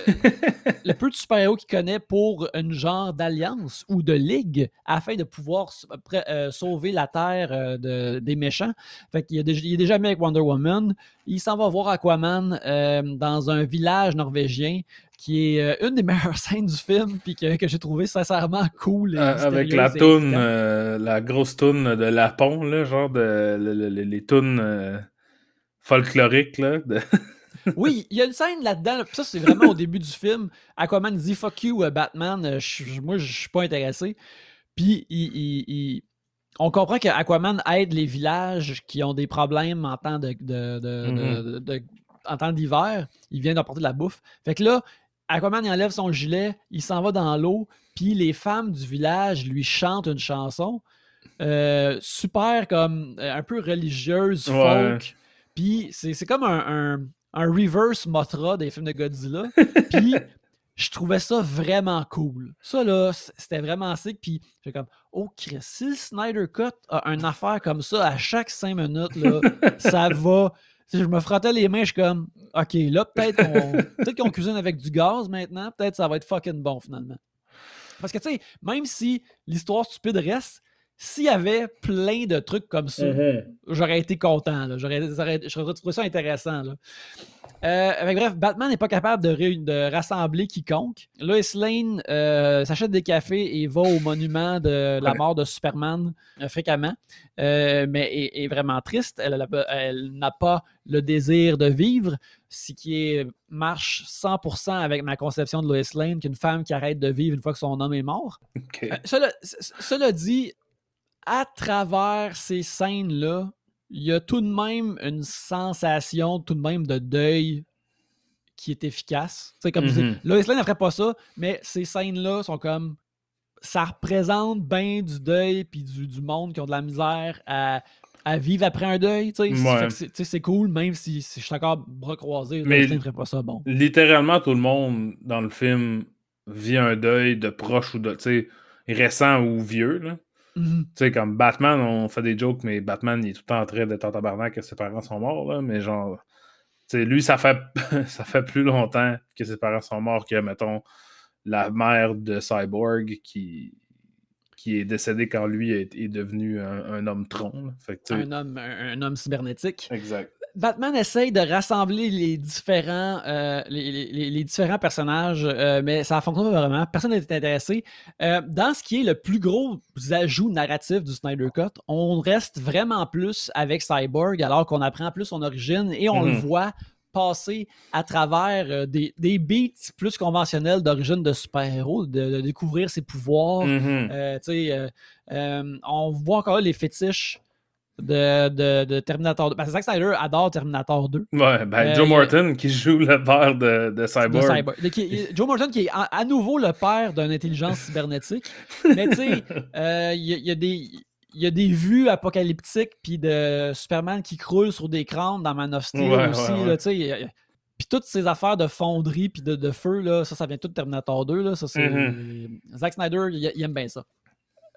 le peu de super-héros qu'il connaît pour une genre d'alliance ou de ligue afin de pouvoir euh, sauver la Terre euh, des méchants. Fait qu'il est déjà, il est déjà mis avec Wonder Woman. Il s'en va voir Aquaman dans un village norvégien qui est une des [laughs] meilleures scènes du film puis que, j'ai trouvé sincèrement cool. avec la toune, la grosse toune de Lapon, là, genre de, les tounes folkloriques. Là, [laughs] oui, il y a une scène là-dedans. ça, c'est vraiment au début du film. Aquaman dit Fuck you, euh, Batman. Euh, moi, je suis pas intéressé. Puis, il, on comprend qu'Aquaman aide les villages qui ont des problèmes en temps de, en temps d'hiver. Il vient d'apporter de la bouffe. Fait que là, Aquaman il enlève son gilet, il s'en va dans l'eau, puis les femmes du village lui chantent une chanson. Euh, super comme un peu religieuse, folk. Puis c'est comme un, un reverse Mothra des films de Godzilla. [laughs] Puis je trouvais ça vraiment cool. Ça, là, c'était vraiment sick. Puis j'ai comme, oh, Chris, si Snyder Cut a une affaire comme ça à chaque cinq minutes, là, [laughs] ça va. Si je me frottais les mains, je suis comme, OK, là, peut-être qu'on peut cuisine avec du gaz maintenant. Peut-être ça va être fucking bon finalement. Parce que, tu sais, même si l'histoire stupide reste, s'il y avait plein de trucs comme ça, mm-hmm. j'aurais été content. J'aurais, trouvé ça intéressant. Euh, bref, Batman n'est pas capable de, rassembler quiconque. Lois Lane euh, s'achète des cafés et va au monument de la mort de Superman euh, fréquemment, mais est, vraiment triste. Elle, n'a pas le désir de vivre, ce qui marche 100% avec ma conception de Lois Lane, qu'une femme qui arrête de vivre une fois que son homme est mort. cela dit, à travers ces scènes-là, il y a tout de même une sensation, tout de même de deuil qui est efficace. C'est comme mm Lane ne ferait pas ça, mais ces scènes-là sont comme. Ça représente bien du deuil puis du, monde qui ont de la misère à, vivre après un deuil. C'est cool, même si, je suis encore bras croisés. Mais ne ferait pas ça bon. Littéralement, tout le monde dans le film vit un deuil de proche ou de récent ou vieux. Là. Mhm. Tu sais, comme Batman, on fait des jokes, mais Batman, il est tout le temps en train d'être en tabarnak que ses parents sont morts, là, mais genre, tu sais, lui, ça fait, [laughs] ça fait plus longtemps que ses parents sont morts que, mettons, la mère de Cyborg qui, qui est décédée quand lui est, devenu un, homme tronc. un, homme, un, homme cybernétique. Exact. Batman essaye de rassembler les différents, euh, les, différents personnages, euh, mais ça ne fonctionne pas vraiment. Personne n'est intéressé. Euh, dans ce qui est le plus gros ajout narratif du Snyder Cut, on reste vraiment plus avec Cyborg alors qu'on apprend plus son origine et on le mhm. voit passer à travers des, beats plus conventionnels d'origine de super-héros, de, découvrir ses pouvoirs. Mhm. on voit encore les fétiches de, de, Terminator 2. Parce que Zack Snyder adore Terminator 2. Ouais, ben euh, Joe Morton qui joue le père de, de Cyborg. Joe Morton qui est à, nouveau le père d'une intelligence [laughs] cybernétique. Mais tu sais, euh, il y, a des. Il y a des vues apocalyptiques puis de Superman qui croule sur des crânes dans Man of Steel aussi. puis toutes ces affaires de fonderie puis de, de, feu, là, ça, ça vient tout de Terminator 2. Là, ça, mm-hmm. Zack Snyder, il, aime bien ça.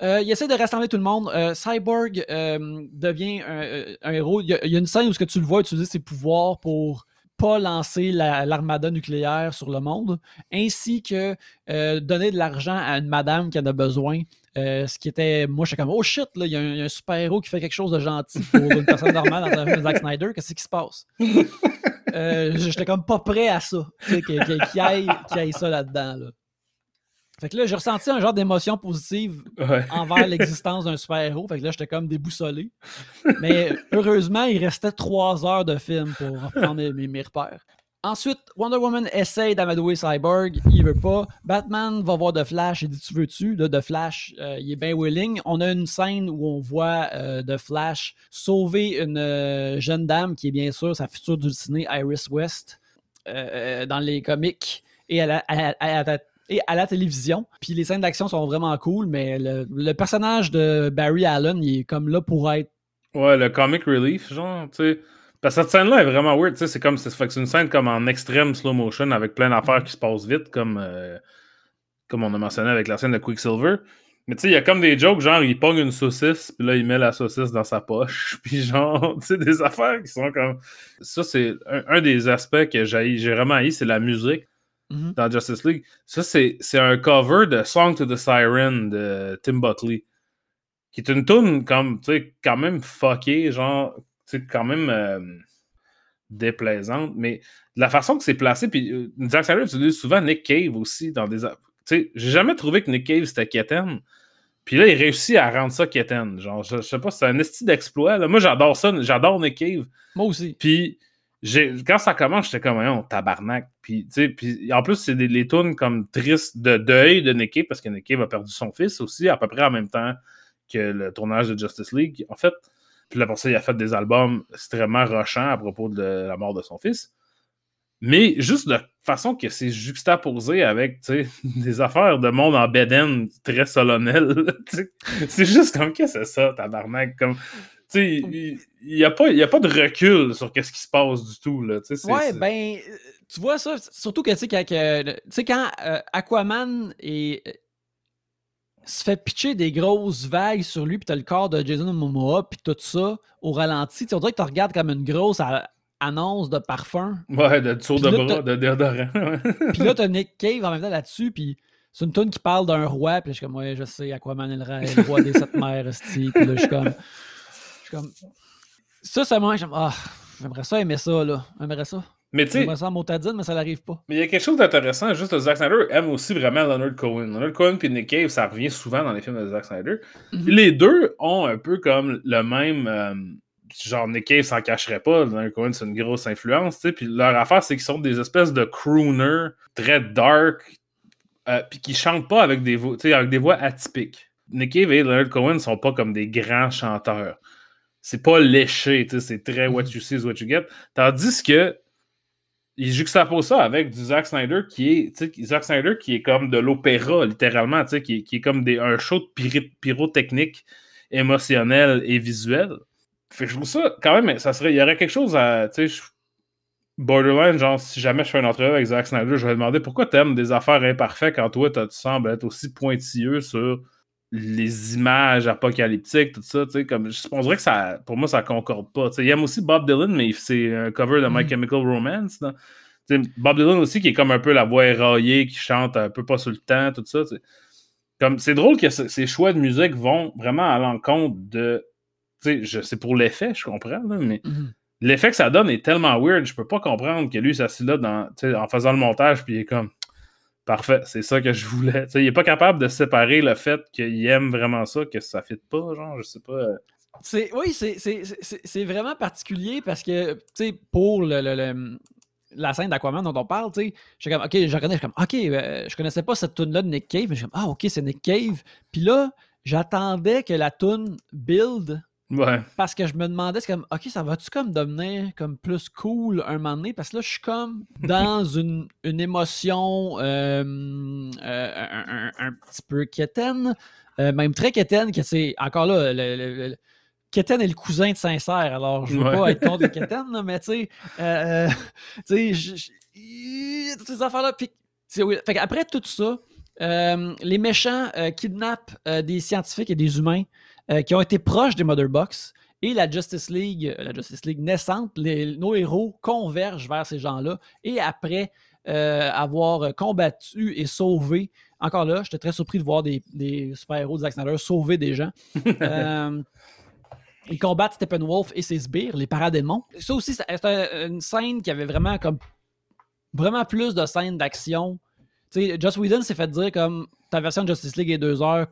Euh, il essaie de rassembler tout le monde. Euh, Cyborg euh, devient un, héros. Il y, a, une scène où ce que tu le vois utiliser ses pouvoirs pour pas lancer l'armada nucléaire sur le monde, ainsi que donner de l'argent à une madame qui en a besoin. ce qui était, moi, je suis comme, oh shit, il y, a un super-héros qui fait quelque chose de gentil pour une personne normale dans un film Zack Snyder, qu'est-ce qui se passe? J'étais comme pas prêt à ça, qu'il aille, aille, ça là-dedans. Là. Fait que là, j'ai ressenti un genre d'émotion positive envers l'existence d'un super-héros. Fait que là, j'étais comme déboussolé. Mais heureusement, il restait trois heures de film pour reprendre mes, mes repères. Ensuite, Wonder Woman essaye d'amadouer Cyborg, il veut pas. Batman va voir The Flash, il dit Tu veux-tu? De Flash, euh, il est bien willing. On a une scène où on voit euh, The Flash sauver une euh, jeune dame qui est bien sûr sa future dulcinée, Iris West, dans les comics. Et elle a, elle, elle, et à la télévision. Puis les scènes d'action sont vraiment cool, mais le, personnage de Barry Allen, il est comme là pour être. Ouais, le comic relief, genre, tu sais. Parce que cette scène-là est vraiment weird. C'est comme c'est une scène comme en extrême slow motion avec plein d'affaires qui se passent vite, comme, euh, comme on a mentionné avec la scène de Quicksilver. Mais tu sais, il y a comme des jokes, genre, il pogne une saucisse, puis là, il met la saucisse dans sa poche. [laughs] Puis genre, tu sais, des affaires qui sont comme. Ça, c'est un, des aspects que j'ai vraiment haï, c'est la musique mm-hmm. dans Justice League. Ça, c'est un cover de Song to the Siren de Tim Buckley. Qui est une tune comme, tu sais, quand même fuckée, genre, tu sais, quand même euh, déplaisante. Mais la façon que c'est placé, puis euh, Zack Snyder utilise souvent Nick Cave aussi dans des sais, j'ai jamais trouvé que Nick Cave c'était Keten. Puis là, il réussit à rendre ça Keten. Genre, je, sais pas, c'est un esti d'exploit. Moi, j'adore ça. J'adore Nick Cave. Moi aussi. Puis quand ça commence, j'étais comme, un tabarnak. Puis, puis en plus, c'est des les tunes comme tristes de deuil de Nick Cave parce que Nick Cave a perdu son fils aussi, à peu près en même temps que le tournage de Justice League. En fait, puis là, pour ça, il a fait des albums extrêmement rochants à propos de la mort de son fils. Mais juste de façon que c'est juxtaposé avec [laughs] des affaires de monde en beden très solennel. [laughs] c'est juste comme que c'est ça, tabarnak? Comme, il n'y a, pas, a pas de recul sur ce qui se passe du tout. Là, ouais, ben, tu vois ça, surtout que, quand, quand euh, Aquaman est, se fait pitcher des grosses vagues sur lui, puis t'as le corps de Jason Momoa, puis tout ça au ralenti, on dirait que tu regardes comme une grosse annonce de parfum. Ouais, de tour de bras, de déodorant. [laughs] puis là, t'as Nick Cave en même temps là-dessus, puis c'est une tune qui parle d'un roi, puis je suis comme, ouais, je sais, Aquaman est le roi des sept mers, puis là, je suis comme. Je suis comme. Ça, ça m'a. Ah, j'aimerais ça aimer ça, là. J'aimerais ça. Mais tu sais. J'aimerais ça en motadine, mais ça n'arrive pas. Mais il y a quelque chose d'intéressant, juste Zack Snyder aime aussi vraiment Leonard Cohen. Leonard Cohen et Nick Cave, ça revient souvent dans les films de Zack Snyder. Mm-hmm. Les deux ont un peu comme le même. Euh, genre Nick Cave s'en cacherait pas, Leonard Cohen c'est une grosse influence, sais, puis leur affaire c'est qu'ils sont des espèces de crooners très dark, euh, puis qui chantent pas avec des, voix, avec des voix atypiques. Nick Cave et Leonard Cohen sont pas comme des grands chanteurs. C'est pas léché, c'est très what you see is what you get. Tandis que il juxtapose ça avec du Zack Snyder qui est Zack Snyder qui est comme de l'opéra littéralement qui, qui est comme des, un show de pyrotechnique émotionnel et visuel fait je trouve ça, quand même, ça serait, il y aurait quelque chose à, borderline, genre, si jamais je fais une entrevue avec Zack Snyder, je vais demander pourquoi tu aimes des affaires imparfaites quand toi, tu sembles être aussi pointilleux sur les images apocalyptiques, tout ça, tu sais, comme, on dirait que ça, pour moi, ça concorde pas, tu sais, il aime aussi Bob Dylan, mais c'est un cover de My mm. Chemical Romance, Bob Dylan aussi, qui est comme un peu la voix éraillée, qui chante un peu pas sur le temps, tout ça, Comme, c'est drôle que ces choix de musique vont vraiment à l'encontre de c'est pour l'effet, je comprends, mais mhm. l'effet que ça donne est tellement weird, je peux pas comprendre que lui s'assit là dans, en faisant le montage, puis il est comme parfait, c'est ça que je voulais. il est pas capable de séparer le fait qu'il aime vraiment ça, que ça fit pas, genre, je sais pas. C'est, oui, c'est vraiment particulier parce que, tu sais, pour le, la scène d'Aquaman dont on parle, je comme, ok, je reconnais, je comme, ok, je connaissais pas cette tune là de Nick Cave, mais je suis comme, ah, ok, c'est Nick Cave. Puis là, j'attendais que la tune build parce que je me demandais, c'est comme, ok, ça va-tu comme devenir comme plus cool un moment donné? Parce que là, je suis comme [laughs] dans une, une émotion euh, euh, un, petit peu quétaine, euh, même très quétaine, que c'est encore là, le, le, est le cousin de Sincère, alors je veux pas être contre le [laughs] mais tu sais, tu sais, toutes ces affaires-là. Puis, fait après tout ça, les méchants kidnappent des scientifiques et des humains euh, qui ont été proches des Mother Box. Et la Justice League, euh, la Justice League naissante, nos héros convergent vers ces gens-là. Et après euh, avoir combattu et sauvé, encore là, j'étais très surpris de voir des, super-héros de Zack Snyder sauver des gens. [laughs] ils combattent Steppenwolf et ses sbires, les paradémons. Ça aussi, c'était une scène qui avait vraiment comme vraiment plus de scènes d'action. Tu sais, Joss Whedon s'est fait dire comme ta version de Justice League est deux heures,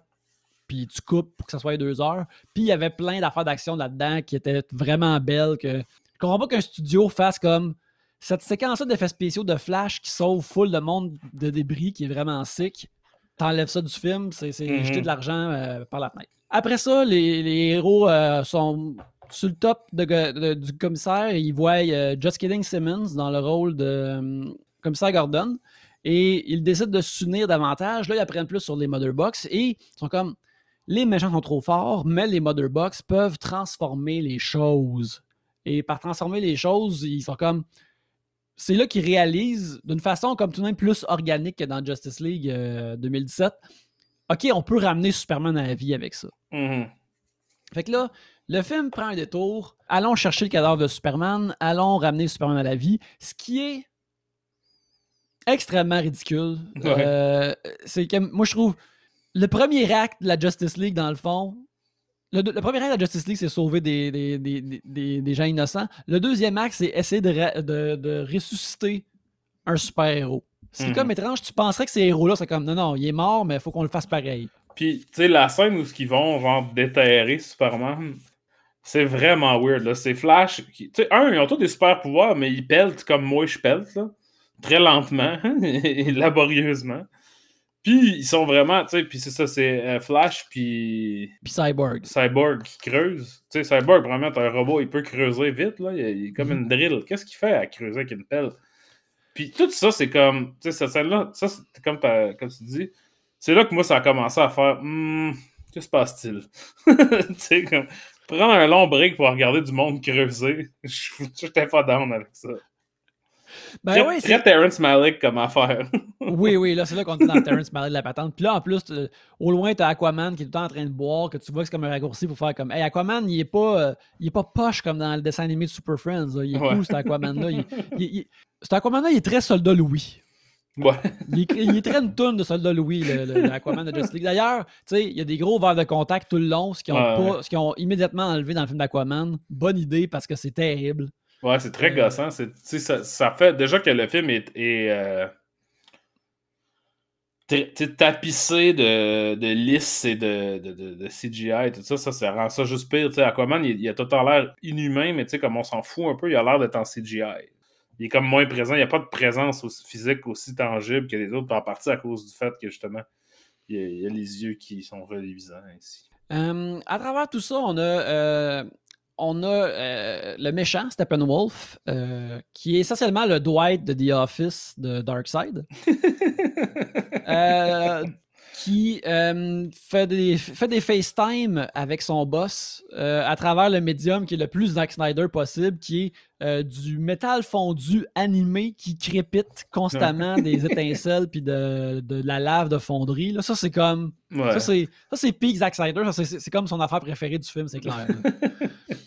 puis tu coupes pour que ça soit deux heures. Puis il y avait plein d'affaires d'action là-dedans qui étaient vraiment belles. Que... Je comprends pas qu'un studio fasse comme cette séquence-là d'effets spéciaux de Flash qui sauve full de monde de débris qui est vraiment sick. T'enlèves ça du film, c'est mm-hmm. jeter de l'argent euh, par la fenêtre. Après ça, les, héros euh, sont sur le top du commissaire. Ils voient euh, Just Kidding Simmons dans le rôle de commissaire Gordon. Et ils décident de s'unir davantage. Là, ils apprennent plus sur les Mother Box et ils sont comme les méchants sont trop forts, mais les Mother Box peuvent transformer les choses. Et par transformer les choses, ils sont comme. C'est là qu'ils réalisent d'une façon comme tout de même plus organique que dans Justice League 2017. Euh, OK, on peut ramener Superman à la vie avec ça. Mm-hmm. Fait que là, le film prend un détour. Allons chercher le cadavre de Superman. Allons ramener Superman à la vie. Ce qui est extrêmement ridicule. Euh, c'est que moi, je trouve le premier acte de la Justice League, dans le fond, le, premier acte de la Justice League, c'est sauver des, des, gens innocents. Le deuxième acte, c'est essayer de, ressusciter un super-héros. C'est mhm. comme étrange, tu penserais que ces héros-là, c'est comme non, non, il est mort, mais il faut qu'on le fasse pareil. Puis, tu sais, la scène où ils vont, genre, déterrer Superman, c'est vraiment weird, là. C'est Flash. Tu sais, un, ils ont tous des super pouvoirs, mais ils peltent comme moi, je pelte, là. Très lentement [laughs] et laborieusement. Puis ils sont vraiment, tu sais, puis c'est ça, c'est euh, Flash, puis. Puis Cyborg. Cyborg qui creuse. Tu sais, Cyborg, vraiment, un robot, il peut creuser vite, là. Il, est comme mhm. une drill. Qu'est-ce qu'il fait à creuser avec une pelle? Puis tout ça, c'est comme. Tu sais, cette scène-là, ça, c'est comme, comme tu dis. C'est là que moi, ça a commencé à faire. Hmm, que se passe-t-il? [laughs] tu sais, comme. Prendre un long break pour regarder du monde creuser. [laughs] Je n'étais pas down avec ça. Ben très, oui, très Terrence Malick comme affaire. [laughs] oui, oui, là, c'est là qu'on est dans Terrence Malick de la patente. Puis là, en plus, au loin, t'as Aquaman qui est tout le temps en train de boire, que tu vois que c'est comme un raccourci pour faire comme Hey, Aquaman, il est pas, euh, il est pas poche comme dans le dessin animé de Super Friends. Il est cool, cet Aquaman-là. Il, cet Aquaman-là, il est très soldat Louis. Ouais. il, est, très une tonne de soldat Louis, l'Aquaman de Justice League. D'ailleurs, tu sais, il y a des gros verres de contact tout le long, ce qu'ils ont, ont immédiatement enlevé dans le film d'Aquaman. Bonne idée parce que c'est terrible. Ouais, c'est très euh, gossant. Ça, ça, fait déjà que le film est, est euh, tapissé de, de lisses et de, de, de, CGI et tout ça, ça, ça rend ça juste pire. T'sais, Aquaman, il, il a tout à l'air inhumain, mais comme on s'en fout un peu, il a l'air d'être en CGI. Il est comme moins présent. Il n'y a pas de présence aussi physique aussi tangible que les autres, en partie à cause du fait que justement, il y a, les yeux qui sont reluisants ainsi. Euh, à travers tout ça, on a on a euh, le méchant, Steppenwolf, euh, qui est essentiellement le Dwight de The Office de Darkseid. [laughs] euh, qui fait, des, fait des FaceTime avec son boss à travers le médium qui est le plus Zack Snyder possible, qui est du métal fondu animé qui crépite constamment des étincelles puis de, de, la lave de fonderie. Là, ça, c'est comme. Ça, c'est peak Zack Snyder. C'est comme son affaire préférée du film, c'est clair. [laughs]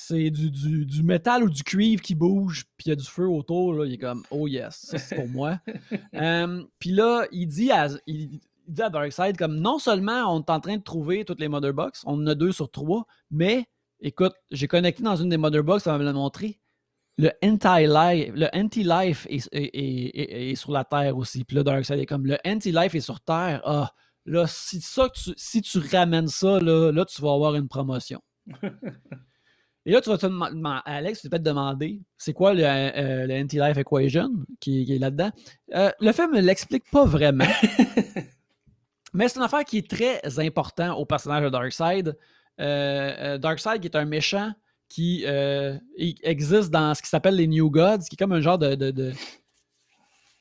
c'est du, du, métal ou du cuivre qui bouge, puis il y a du feu autour. Là, il est comme, oh yes, ça c'est pour moi. [laughs] Euh, puis là, il dit, à, il, dit à Darkseid, comme non seulement on est en train de trouver toutes les Motherbox, on en a deux sur trois, mais écoute, j'ai connecté dans une des Motherbox, ça va me le montrer. Le anti-life, le anti-life est, est, sur la Terre aussi. Puis là, Darkseid est comme le anti-life est sur Terre. Ah, là, si, ça, tu, si tu ramènes ça, là, là, tu vas avoir une promotion. [laughs] Et là, tu vas te demander, Alex, tu vas peut-être demander, c'est quoi le, euh, anti-life equation qui, est là-dedans? Euh, le film ne l'explique pas vraiment. [laughs] mais c'est une affaire qui est très importante au personnage de Darkseid. Euh, Darkseid qui est un méchant qui existe dans ce qui s'appelle les New Gods, qui est comme un genre de,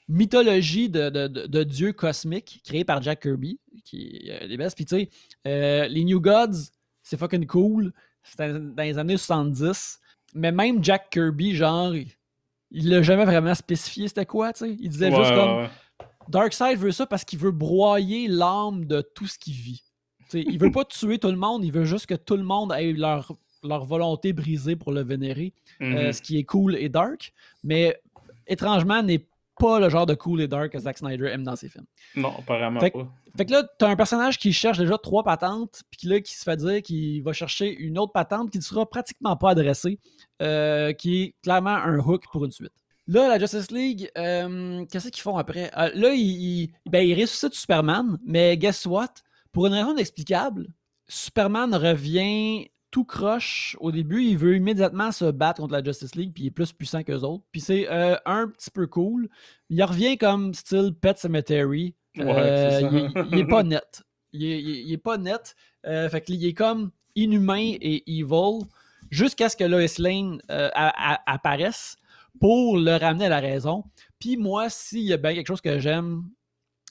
mythologie de, dieux cosmiques créé par Jack Kirby, qui est des best. Puis tu sais, les New Gods, c'est fucking cool. C'était dans les années 70. Mais même Jack Kirby, genre, il l'a jamais vraiment spécifié c'était quoi, tu sais. Il disait juste comme Darkseid veut ça parce qu'il veut broyer l'âme de tout ce qui vit. sais, il veut pas tuer tout le monde, il veut juste que tout le monde ait leur, leur volonté brisée pour le vénérer. Euh, mhm. ce qui est cool et dark. Mais étrangement, n'est pas le genre de cool et dark que Zack Snyder aime dans ses films. Non, apparemment pas. Fait que là, t'as un personnage qui cherche déjà trois patentes, puis là, qui se fait dire qu'il va chercher une autre patente qui ne sera pratiquement pas adressée, euh, qui est clairement un hook pour une suite. Là, la Justice League, euh, qu'est-ce qu'ils font après? Euh, là, ils, ben, ils ressuscitent Superman, mais guess what? Pour une raison inexplicable, Superman revient tout croche au début. Il veut immédiatement se battre contre la Justice League, puis il est plus puissant qu'eux autres. Puis c'est euh, un petit peu cool. Il revient comme style Pet Cemetery. Euh, il, est pas [laughs] net. Il est, pas net. Euh, fait qu'il est comme inhumain et evil jusqu'à ce que Lois Lane apparaisse pour le ramener à la raison. Puis moi, s'il y a bien quelque chose que j'aime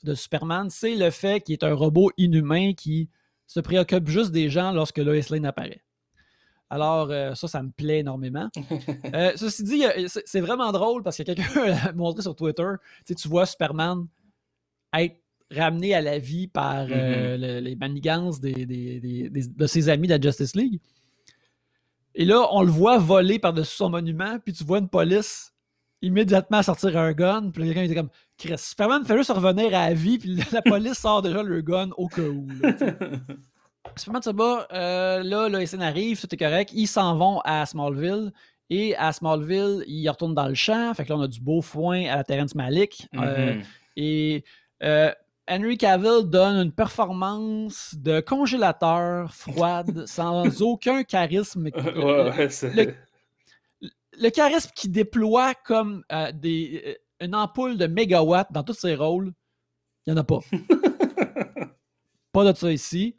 de Superman, c'est le fait qu'il est un robot inhumain qui se préoccupe juste des gens lorsque Lois Lane apparaît. Alors, euh, ça, ça me plaît énormément. [laughs] Euh, ceci dit, c'est vraiment drôle parce que quelqu'un [laughs] a montré sur Twitter, tu vois Superman être ramené à la vie par mm-hmm. les manigances de ses amis de la Justice League. Et là, on le voit voler par-dessus son monument, puis tu vois une police immédiatement sortir un gun, puis quelqu'un était comme Chris, Superman fait juste revenir à la vie, puis la police sort déjà le gun au cas où. Superman se bat, euh, là, le SN arrive, tout est correct, ils s'en vont à Smallville. Et à Smallville, ils retournent dans le champ. Fait que là, on a du beau foin à la Terrence Malik. Euh, mm-hmm. et euh, Henry Cavill donne une performance de congélateur froide [laughs] sans aucun charisme. le, charisme qui déploie comme euh, des, euh, une ampoule de mégawatts dans tous ses rôles, il n'y en a pas. [laughs] pas de ça ici.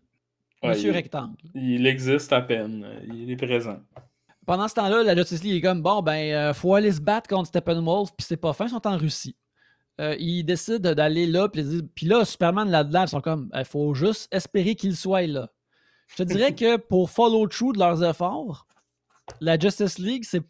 Monsieur Rectangle. Il existe à peine. Il est présent. Pendant ce temps-là, la Justice League est comme bon, ben, euh, faut aller se battre contre Steppenwolf, puis c'est pas fin, ils sont en Russie. Euh, ils décident d'aller là, puis, là, Superman là-dedans, ils sont comme, il faut juste espérer qu'il soit là. Je te dirais [laughs] que pour follow through de leurs efforts, la Justice League, c'est,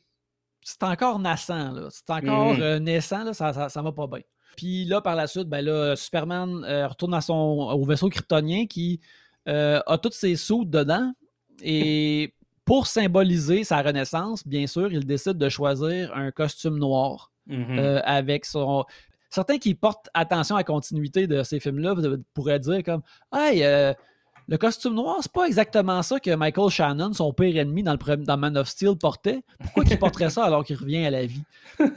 encore naissant, c'est encore mm. euh, naissant, ça, ça, va pas bien. Puis là, par la suite, ben là, Superman euh, retourne à son, au vaisseau kryptonien qui a toutes ses sous dedans. Et [laughs] pour symboliser sa renaissance, bien sûr, il décide de choisir un costume noir. Mm-hmm. avec son certains qui portent attention à la continuité de ces films-là pourraient dire comme Hey, euh, le costume noir, c'est pas exactement ça que Michael Shannon, son pire ennemi dans, Man of Steel, portait. Pourquoi il porterait ça alors qu'il revient à la vie?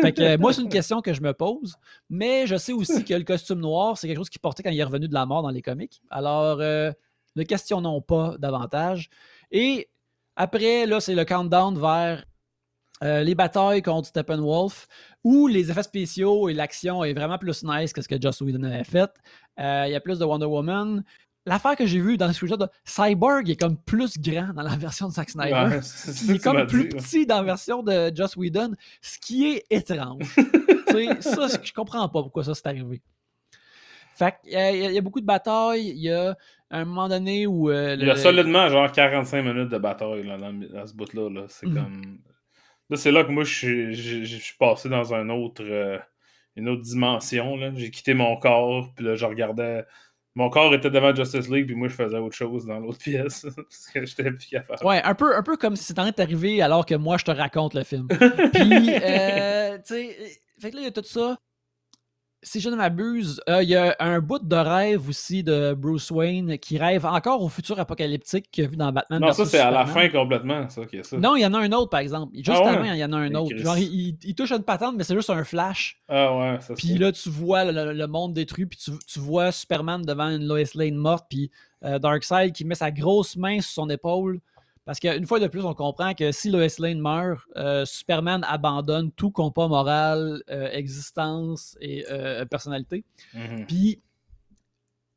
Fait que, moi, c'est une question que je me pose, mais je sais aussi que le costume noir, c'est quelque chose qu'il portait quand il est revenu de la mort dans les comics. Alors, euh, ne questionnons pas davantage. Et après, là, c'est le countdown vers euh, les batailles contre Steppenwolf, où les effets spéciaux et l'action est vraiment plus nice que ce que Joss Whedon avait fait. Euh, il y a plus de Wonder Woman. L'affaire que j'ai vue dans le screenshot de Cyborg est comme plus grand dans la version de Zack Snyder. il est comme plus petit dans la version de Joss Whedon, ce qui est étrange. [laughs] ça, je comprends pas pourquoi ça s'est arrivé. Fait il y, a beaucoup de batailles. Il y a un moment donné où. Euh, il y a solidement genre 45 minutes de bataille dans, ce bout-là. C'est mhm. comme Là, c'est là que moi, je, suis passé dans un autre, euh, une autre dimension. J'ai quitté mon corps, puis là, je regardais. Mon corps était devant Justice League, puis moi, je faisais autre chose dans l'autre [laughs] pièce. parce que j'étais plus capable. Ouais, un peu, un peu comme si c'était en arrivé alors que moi, je te raconte le film. [laughs] puis, euh, tu sais, fait que là, il y a tout ça si je ne m'abuse, euh, il y a un bout de rêve aussi de Bruce Wayne qui rêve encore au futur apocalyptique qu'il a vu dans Batman. Non, ça c'est à la fin complètement, ça, qui est ça. Non, il y en a un autre par exemple. Juste ah avant, il y en a un autre. Genre, il, touche à une patente, mais c'est juste un flash. Ah ouais, ça Puis là, tu vois le, monde détruit, puis tu, vois Superman devant une Lois Lane morte, puis euh, Darkseid qui met sa grosse main sur son épaule. Parce qu'une fois de plus, on comprend que si Lois Lane meurt, euh, Superman abandonne tout compas moral, euh, existence et euh, personnalité. Mhm. Puis,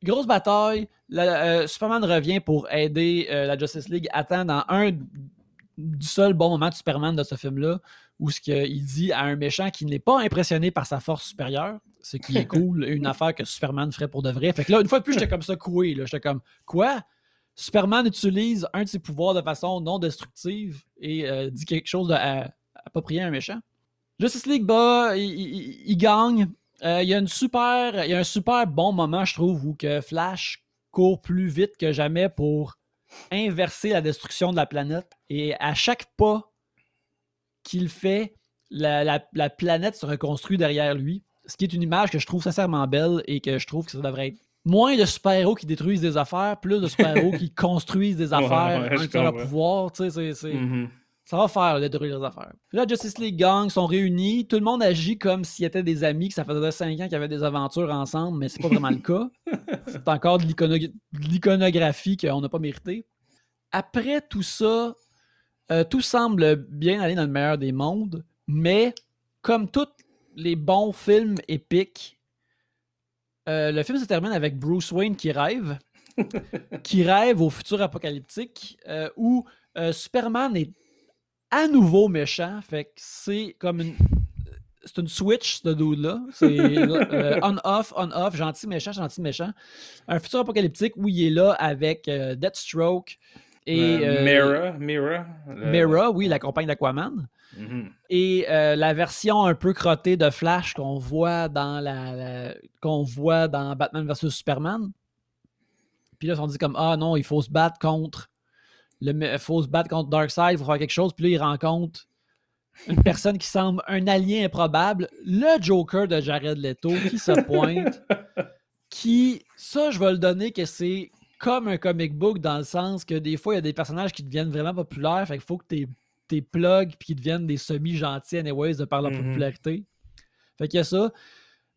grosse bataille, Superman revient pour aider la Justice League, attend dans un du seul bon moment de Superman de ce film-là, où ce qu'il dit à un méchant qui n'est pas impressionné par sa force supérieure, ce qui est [laughs] cool, une affaire que Superman ferait pour de vrai. Fait que là, une fois de plus, j'étais comme ça coué. J'étais comme, quoi? Superman utilise un de ses pouvoirs de façon non destructive et euh, dit quelque chose d'approprié à un méchant. Justice League bat, il, gagne. Euh, il, y a une super, il y a un super bon moment, je trouve, où que Flash court plus vite que jamais pour inverser la destruction de la planète. Et à chaque pas qu'il fait, la, la planète se reconstruit derrière lui. Ce qui est une image que je trouve sincèrement belle et que je trouve que ça devrait être moins de super-héros qui détruisent des affaires, plus de super-héros qui [laughs] construisent des affaires, ouais, un pouvoir, tu sais, c'est... Mm-hmm. Ça va faire de détruire des affaires. Là, Justice League Gang sont réunis. Tout le monde agit comme s'ils étaient des amis, que ça faisait 5 ans qu'ils avaient des aventures ensemble, mais c'est pas vraiment le [laughs] cas. C'est encore de l'iconographie qu'on n'a pas mérité. Après tout ça, euh, tout semble bien aller dans le meilleur des mondes, mais comme tous les bons films épiques, euh, le film se termine avec Bruce Wayne qui rêve, [laughs] qui rêve au futur apocalyptique euh, où euh, Superman est à nouveau méchant. Fait que c'est comme une. C'est une switch, ce dude-là. C'est on-off, on-off, gentil, méchant, gentil, méchant. Un futur apocalyptique où il est là avec Deathstroke, Et, Mira, Mira. Mira, oui, la compagne d'Aquaman. Mhm. Et euh, la version un peu crottée de Flash qu'on voit dans la, qu'on voit dans Batman vs Superman. Puis là, on dit comme ah non, il faut se battre contre le faut se battre contre Darkseid, il faut faire quelque chose. Puis là, il rencontre une [laughs] personne qui semble un alien improbable, le Joker de Jared Leto qui se pointe, qui ça je vais le donner que c'est comme un comic book dans le sens que des fois il y a des personnages qui deviennent vraiment populaires, fait qu'il faut que tu tes plugs puis qu'ils deviennent des semi-gentils, anyways, de par leur Mhm. popularité. Fait qu'il y a ça.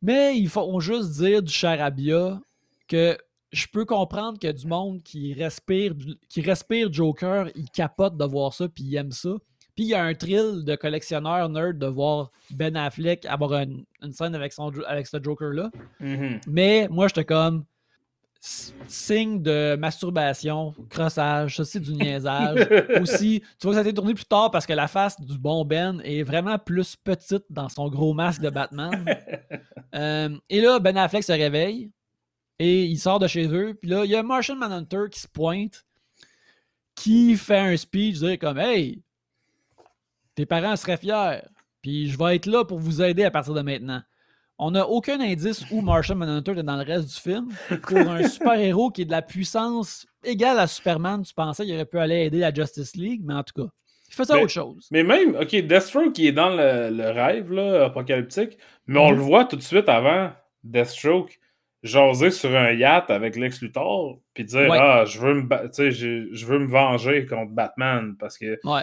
Mais il faut juste dire du charabia que je peux comprendre qu'il y a du monde qui respire, qui respire Joker, il capote de voir ça puis il aime ça. Puis il y a un thrill de collectionneur nerd de voir Ben Affleck avoir une, une scène avec, son, avec ce Joker-là. Mhm. Mais moi, j'étais comme signe de masturbation, crossage, ça c'est du niaisage. [laughs] Aussi, tu vois que ça a été tourné plus tard parce que la face du bon Ben est vraiment plus petite dans son gros masque de Batman. [laughs] Euh, et là, Ben Affleck se réveille et il sort de chez eux. Puis là, il y a Martian Manhunter qui se pointe, qui fait un speech, dire comme Hey, tes parents seraient fiers, puis je vais être là pour vous aider à partir de maintenant. On n'a aucun indice où Martian Manhunter est dans le reste du film. Pour un super-héros qui est de la puissance égale à Superman, tu pensais qu'il aurait pu aller aider la Justice League, mais en tout cas, il Mais- autre chose. Mais même, ok, Deathstroke qui est dans le, le rêve là, apocalyptique, mais on Mhm. le voit tout de suite avant Deathstroke jaser sur un yacht avec Lex Luthor, puis dire Ouais. ah je veux me je, je veux me venger contre Batman parce que Ouais.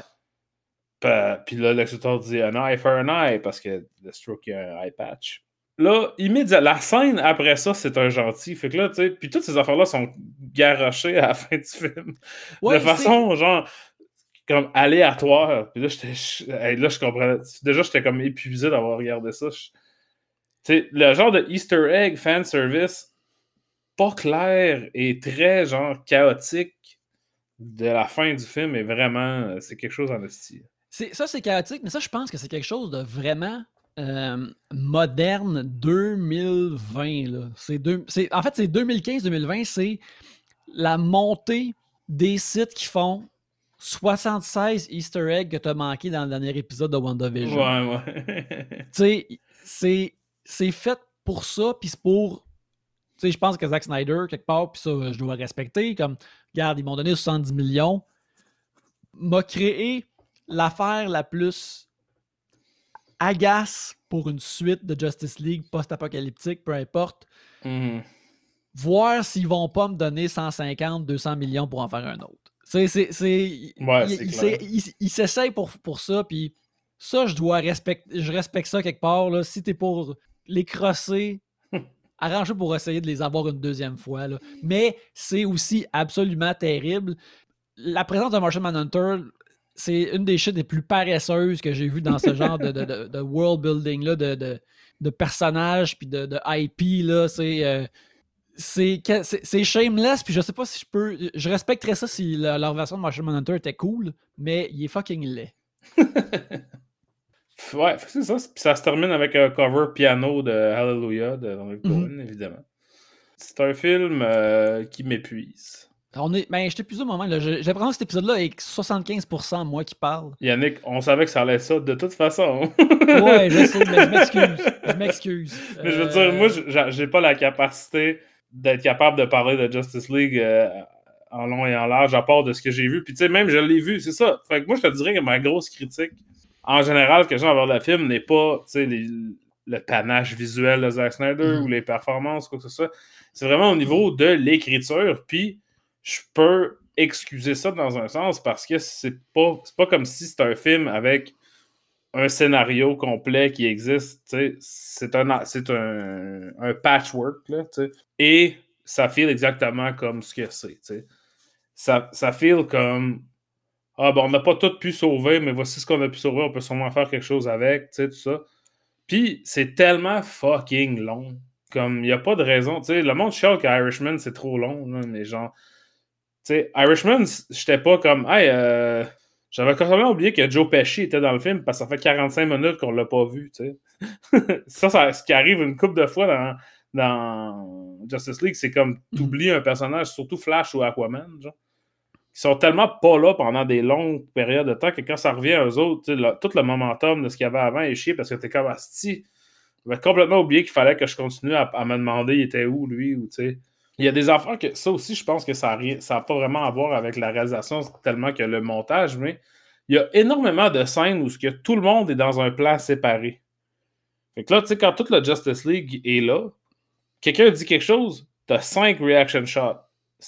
Puis là, Lex Luthor dit un eye for an eye parce que Deathstroke a un eye patch. Là, immédiatement, la scène après ça, c'est un gentil. Fait que là, tu sais, puis toutes ces affaires-là sont garochées à la fin du film. Ouais, de façon, genre, comme aléatoire. Puis là, j'étais. là, je comprenais. Déjà, j'étais comme épuisé d'avoir regardé ça. Tu sais, le genre de Easter egg fan service pas clair et très, genre, chaotique de la fin du film est vraiment. C'est quelque chose en style. Ça, c'est chaotique, mais ça, je pense que c'est quelque chose de vraiment euh, moderne 2020. Là. C'est deux- c'est- en fait, c'est 2015-2020, c'est la montée des sites qui font 76 Easter eggs que tu as manqué dans le dernier épisode de WandaVision. Ouais, ouais. Tu sais, c'est, fait pour ça, puis c'est pour. Tu sais, je pense que Zack Snyder, quelque part, puis ça, je dois respecter. Comme, regarde, ils m'ont donné 70 millions. M'a créé l'affaire la plus agace pour une suite de Justice League post-apocalyptique, peu importe. Mhm. Voir s'ils vont pas me donner 150, 200 millions pour en faire un autre. C'est, c'est, Ouais, il- il s'essaye pour, pour ça, puis ça, je dois respecter, je respecte ça quelque part. Là. Si t'es pour les crosser, [laughs] arrange pour essayer de les avoir une deuxième fois. là. Mais c'est aussi absolument terrible. La présence de Martian Manhunter, c'est une des shit les plus paresseuses que j'ai vues dans ce genre de, de- de- de world building là, de, personnages puis de, IP là. C'est euh, c'est shameless puis je sais pas si je peux je respecterais ça si la- leur version de Martian Manhunter était cool mais il est fucking laid [laughs] Ouais, c'est ça. Puis ça se termine avec un cover piano de Hallelujah de Leonard Mhm. Évidemment. C'est un film euh, qui m'épuise. On est ben j'étais plus au moment j'ai l'impression que cet épisode là est 75% moi qui parle Yannick, on savait que ça allait être ça de toute façon. ouais je sais [laughs] mais je m'excuse je m'excuse Mais je veux Euh, dire, moi, j'ai- pas la capacité d'être capable de parler de Justice League euh, en long et en large, à part de ce que j'ai vu. Puis, tu sais, même, je l'ai vu, c'est ça. Fait que moi, je te dirais que ma grosse critique, en général, que j'ai envers le film, n'est pas, tu sais, les- le panache visuel de Zack Snyder Mhm. ou les performances, quoi que ce soit. C'est vraiment au niveau de l'écriture. Puis, je peux excuser ça dans un sens parce que c'est pas, pas comme si c'était un film avec un scénario complet qui existe. C'est un, un, un patchwork. Là, et ça feel exactement comme ce que c'est. Ça, ça feel comme Ah, ben, on n'a pas tout pu sauver, mais voici ce qu'on a pu sauver. On peut sûrement faire quelque chose avec. Tout ça. Puis c'est tellement fucking long. Comme il n'y a pas de raison. tu sais, le monde chiale qu'Irishman, c'est trop long. là, mais genre. Sais, Irishman, j'étais pas comme Hey, euh, j'avais complètement oublié que Joe Pesci était dans le film parce que ça fait 45 minutes qu'on l'a pas vu, [laughs] ça, ça, ce qui arrive une couple de fois dans, dans Justice League, c'est comme t'oublies un personnage, surtout Flash ou Aquaman, genre. qui sont tellement pas là pendant des longues périodes de temps que quand ça revient à eux autres, tout le momentum de ce qu'il y avait avant est chier parce que t'es comme Asti. J'avais complètement oublié qu'il fallait que je continue à, me demander il était où lui ou tu sais. Il y a des affaires que ça aussi, je pense que ça n'a ça pas vraiment à voir avec la réalisation tellement que le montage, mais il y a énormément de scènes où que tout le monde est dans un plan séparé. Fait que là, tu sais, quand toute la Justice League est là, quelqu'un dit quelque chose, t'as cinq reaction shots.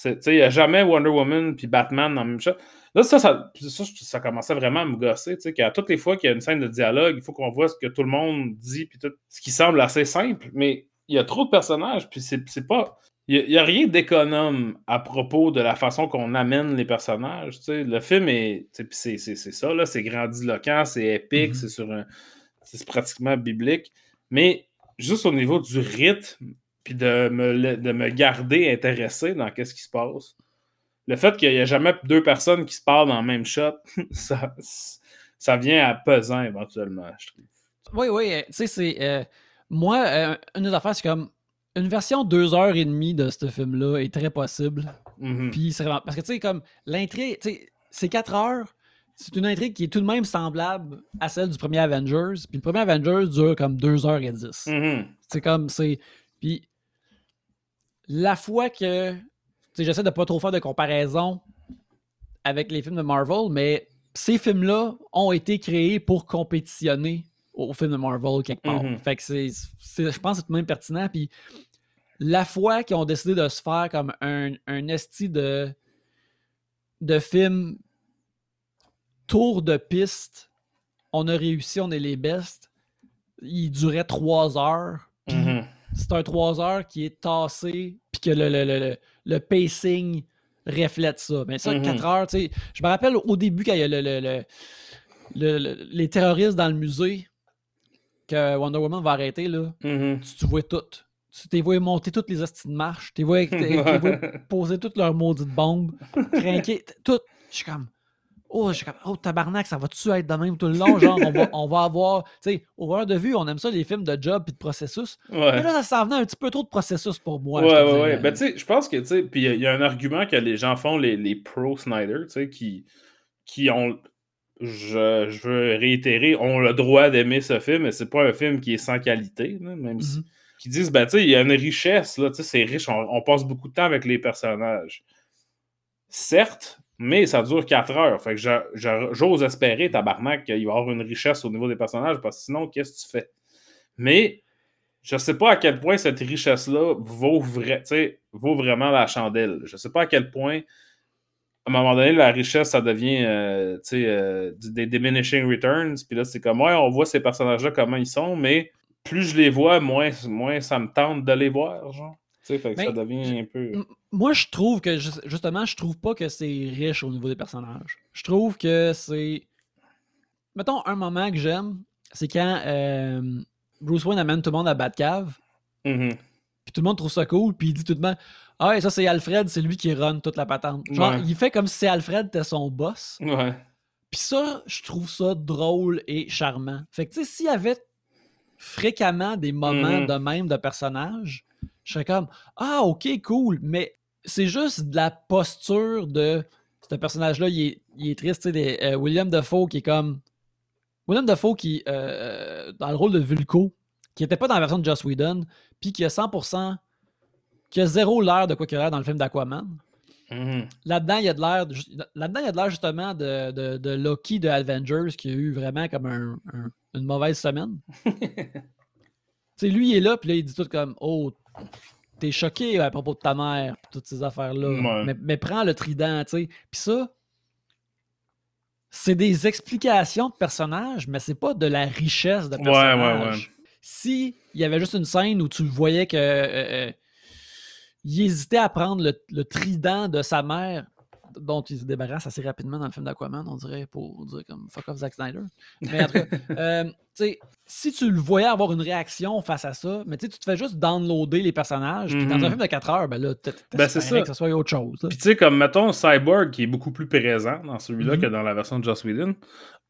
Il n'y a jamais Wonder Woman puis Batman dans le même shot. Là, ça, ça, ça, commençait vraiment à me gosser, qu'à toutes les fois qu'il y a une scène de dialogue, il faut qu'on voit ce que tout le monde dit, puis tout, ce qui semble assez simple, mais il y a trop de personnages, puis c'est pas... Il n'y a, rien d'économe à propos de la façon qu'on amène les personnages. Le film est. C'est ça, là, c'est grandiloquent, c'est épique, mm-hmm. c'est sur un. C'est pratiquement biblique. Mais juste au niveau du rythme, puis de me, de me garder intéressé dans ce qui se passe, le fait qu'il n'y ait jamais deux personnes qui se parlent dans le même shot, [laughs] ça, ça vient à pesant éventuellement, je trouve. Oui, oui. Euh, tu sais, c'est. Euh, moi, euh, une des affaires, c'est comme une version deux heures et demie de ce film-là est très possible. Puis c'est vraiment. Parce que tu sais, comme l'intrigue, c'est quatre heures. C'est une intrigue qui est tout de même semblable à celle du premier Avengers. Puis le premier Avengers dure comme deux heures et dix. Mm-hmm. C'est comme. c'est Puis la fois que. J'essaie de pas trop faire de comparaison avec les films de Marvel, mais ces films-là ont été créés pour compétitionner au film de Marvel quelque part. Mm-hmm. Fait que c'est, je pense que c'est tout de même pertinent. Puis la fois qu'ils ont décidé de se faire comme un, un esti de, de film tour de piste, on a réussi, on est les best. Il durait trois heures. Mm-hmm. C'est un trois heures qui est tassé, puis que le, le, le, pacing reflète ça. Mais ça, mm-hmm. quatre heures, tu sais. Je me rappelle au début, quand il y a le, les terroristes dans le musée, que Wonder Woman va arrêter, là, mm-hmm. tu, vois tout tu t'es vu monter toutes les astuces de marche, tu t'es vu poser toutes leurs maudites bombes, craquer, [laughs] tout. Je suis comme, oh, je suis comme, oh, tabarnak, ça va-tu être de même tout le long? Genre, on va, [laughs] on va avoir, tu sais, au de vue, on aime ça, les films de job et de processus. Mais là, ça venait un petit peu trop de processus pour moi. Ouais, ouais, ouais. Ben, tu sais, je pense que, tu sais, puis il y, a un argument que les gens font, les, les pro-Snyder, tu sais, qui, qui ont. Je, je, veux réitérer, ont le droit d'aimer ce film, mais c'est pas un film qui est sans qualité, même si mm-hmm disent ben, il y a une richesse, là, c'est riche, on, passe beaucoup de temps avec les personnages. Certes, mais ça dure 4 heures. Fait que j'ose espérer, tabarnak, qu'il va y avoir une richesse au niveau des personnages, parce que sinon, qu'est-ce que tu fais? Mais je sais pas à quel point cette richesse-là vaut, vaut vraiment la chandelle. Je sais pas à quel point, à un moment donné, la richesse, ça devient euh, euh, des diminishing returns. Puis là, c'est comme, ouais, on voit ces personnages-là, comment ils sont, mais plus je les vois, moins, moins ça me tente de les voir, genre. Tu sais, ça devient un peu. Moi, je trouve que, justement, je trouve pas que c'est riche au niveau des personnages. Je trouve que c'est. Mettons, un moment que j'aime, c'est quand euh, Bruce Wayne amène tout le monde à Batcave. Mm Puis tout le monde trouve ça cool, puis il dit tout le monde Ah, et ça, c'est Alfred, c'est lui qui run toute la patente. Genre, il fait comme si Alfred était son boss. Ouais. Puis ça, je trouve ça drôle et charmant. Fait que, tu sais, s'il y avait fréquemment des moments mm-hmm. de même de personnages, je serais comme Ah, ok, cool, mais c'est juste de la posture de ce personnage-là, il est, triste. Euh, William Defoe qui est comme. William Defoe qui, euh, dans le rôle de Vulco, qui n'était pas dans la version de Joss Whedon, puis qui a 100%, qui a zéro l'air de quoi qu'il a l'air dans le film d'Aquaman. Mm-hmm. Là-dedans, il y a de l'air. Là-dedans, il y a de l'air justement de, de, Loki de Avengers qui a eu vraiment comme une mauvaise semaine. [laughs] lui, il est là, puis là, il dit tout comme Oh, t'es choqué à propos de ta mère, toutes ces affaires-là. Mais, prends le trident, tu sais. Puis ça, c'est des explications de personnages, mais c'est pas de la richesse de personnages. Si il y avait juste une scène où tu voyais que. Euh, euh, il hésitait à prendre le, trident de sa mère, dont il se débarrasse assez rapidement dans le film d'Aquaman, on dirait, pour dire comme fuck off Zack Snyder. Mais en tout cas, [laughs] euh, si tu le voyais avoir une réaction face à ça, mais tu te fais juste downloader les personnages, puis dans un mhm. film de 4 heures, ben là, ben c'est ça. que ce soit autre chose. Puis tu sais, comme mettons Cyborg, qui est beaucoup plus présent dans celui-là mhm. que dans la version de Joss Whedon,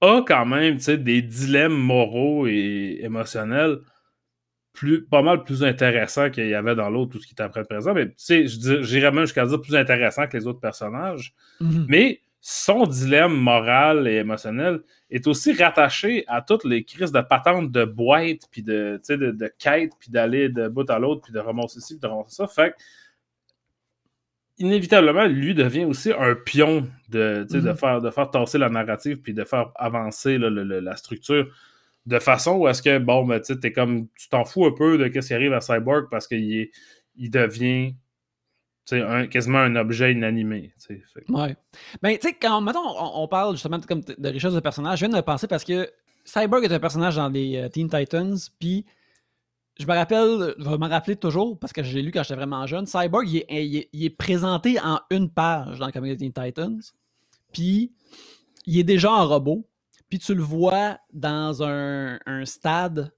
a quand même des dilemmes moraux et émotionnels plus, pas mal plus intéressant qu'il y avait dans l'autre, tout ce qui était après présent. Mais tu sais, j'irais même jusqu'à dire plus intéressant que les autres personnages. Mhm. Mais son dilemme moral et émotionnel est aussi rattaché à toutes les crises de patentes de boîte, puis de, de, de quête, puis d'aller de bout à l'autre, puis de ramasser ci, puis de ramasser ça. Fait que, inévitablement, lui devient aussi un pion de, de, Mhm. faire, de faire tasser la narrative, puis de faire avancer là, le- le- la structure de façon où est-ce que, bon, ben, comme, tu t'en fous un peu de ce qui arrive à Cyborg parce qu'il il devient un- quasiment un objet inanimé. que- Ouais. Ben, tu sais, quand mettons, on, parle justement de, comme de richesse de personnage, je viens de penser parce que Cyborg est un personnage dans les euh, Teen Titans, puis je me rappelle, je vais me rappeler toujours parce que je l'ai lu quand j'étais vraiment jeune. Cyborg, il est, présenté en une page dans le Teen Titans, puis il est déjà en robot, puis tu le vois dans un, un stade,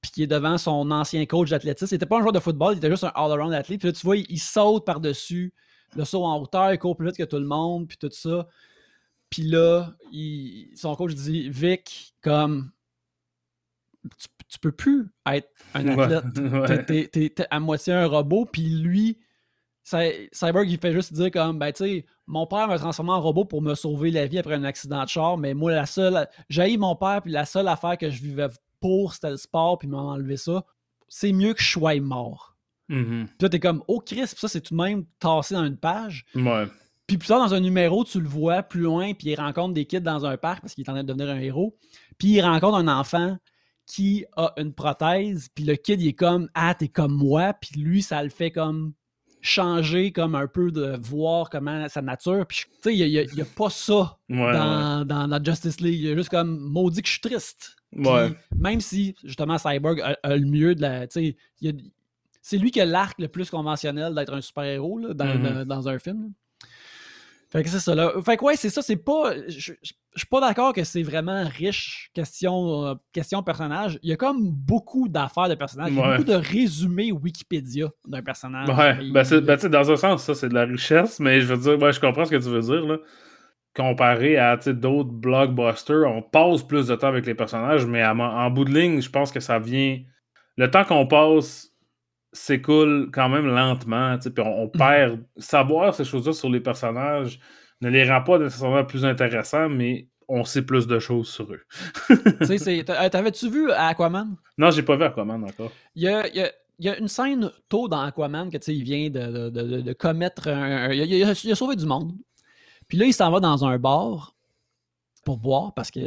puis qui est devant son ancien coach d'athlétisme. Il était pas un joueur de football, il était juste un all-around athlète. Puis là, tu vois, il, il saute par-dessus le saut en hauteur, il court plus vite que tout le monde, puis tout ça. Puis là, il- son coach dit Vic, comme tu, tu peux plus être un Ouais, athlète. [laughs] ouais. T'es- T'es à moitié un robot, puis lui, Cyborg, il fait juste dire comme, ben, tu sais, mon père m'a transformé en robot pour me sauver la vie après un accident de char, mais moi, la seule, j'ai mon père, puis la seule affaire que je vivais pour, c'était le sport, puis il m'a enlevé ça. C'est mieux que je sois mort. Mhm. Puis là, t'es comme, oh Chris, puis ça, c'est tout de même tassé dans une page. Ouais. Puis plus tard, dans un numéro, tu le vois plus loin, puis il rencontre des kids dans un parc parce qu'il est en train de devenir un héros. Puis il rencontre un enfant qui a une prothèse, puis le kid, il est comme, ah, t'es comme moi, puis lui, ça le fait comme changer, comme un peu de voir comment sa nature. Puis tu sais, il n'y a, pas ça Ouais, ouais. dans, dans la Justice League. Il y a juste comme, maudit que je suis triste. Puis Ouais. Même si, justement, Cyborg a, a le mieux de la. tu sais, C'est lui qui a l'arc le plus conventionnel d'être un super-héros là, dans, dans- dans un film. là. Fait que c'est ça là. Fait que ouais, c'est ça, c'est pas. Je je- je suis pas d'accord que c'est vraiment riche question, euh, question personnage. Il y a comme beaucoup d'affaires de personnages. Il y a Ouais. beaucoup de résumés Wikipédia d'un personnage. Ouais, ben, c'est- ben, dans un sens, ça, c'est de la richesse, mais je veux dire, ouais, je comprends ce que tu veux dire, là. Comparé à d'autres blockbusters, on passe plus de temps avec les personnages, mais à en bout de ligne, je pense que ça vient. Le temps qu'on passe s'écoule quand même lentement, puis on, on perd. Savoir ces choses-là sur les personnages ne les rend pas nécessairement plus intéressants, mais on sait plus de choses sur eux. t'a- T'avais-tu vu Aquaman? Non, j'ai pas vu Aquaman encore. Il y a, il y a- il y a une scène tôt dans Aquaman que tu sais, il vient de, de- de- de commettre un. un- il, a, il sauvé du monde. Puis là, il s'en va dans un bar pour boire parce que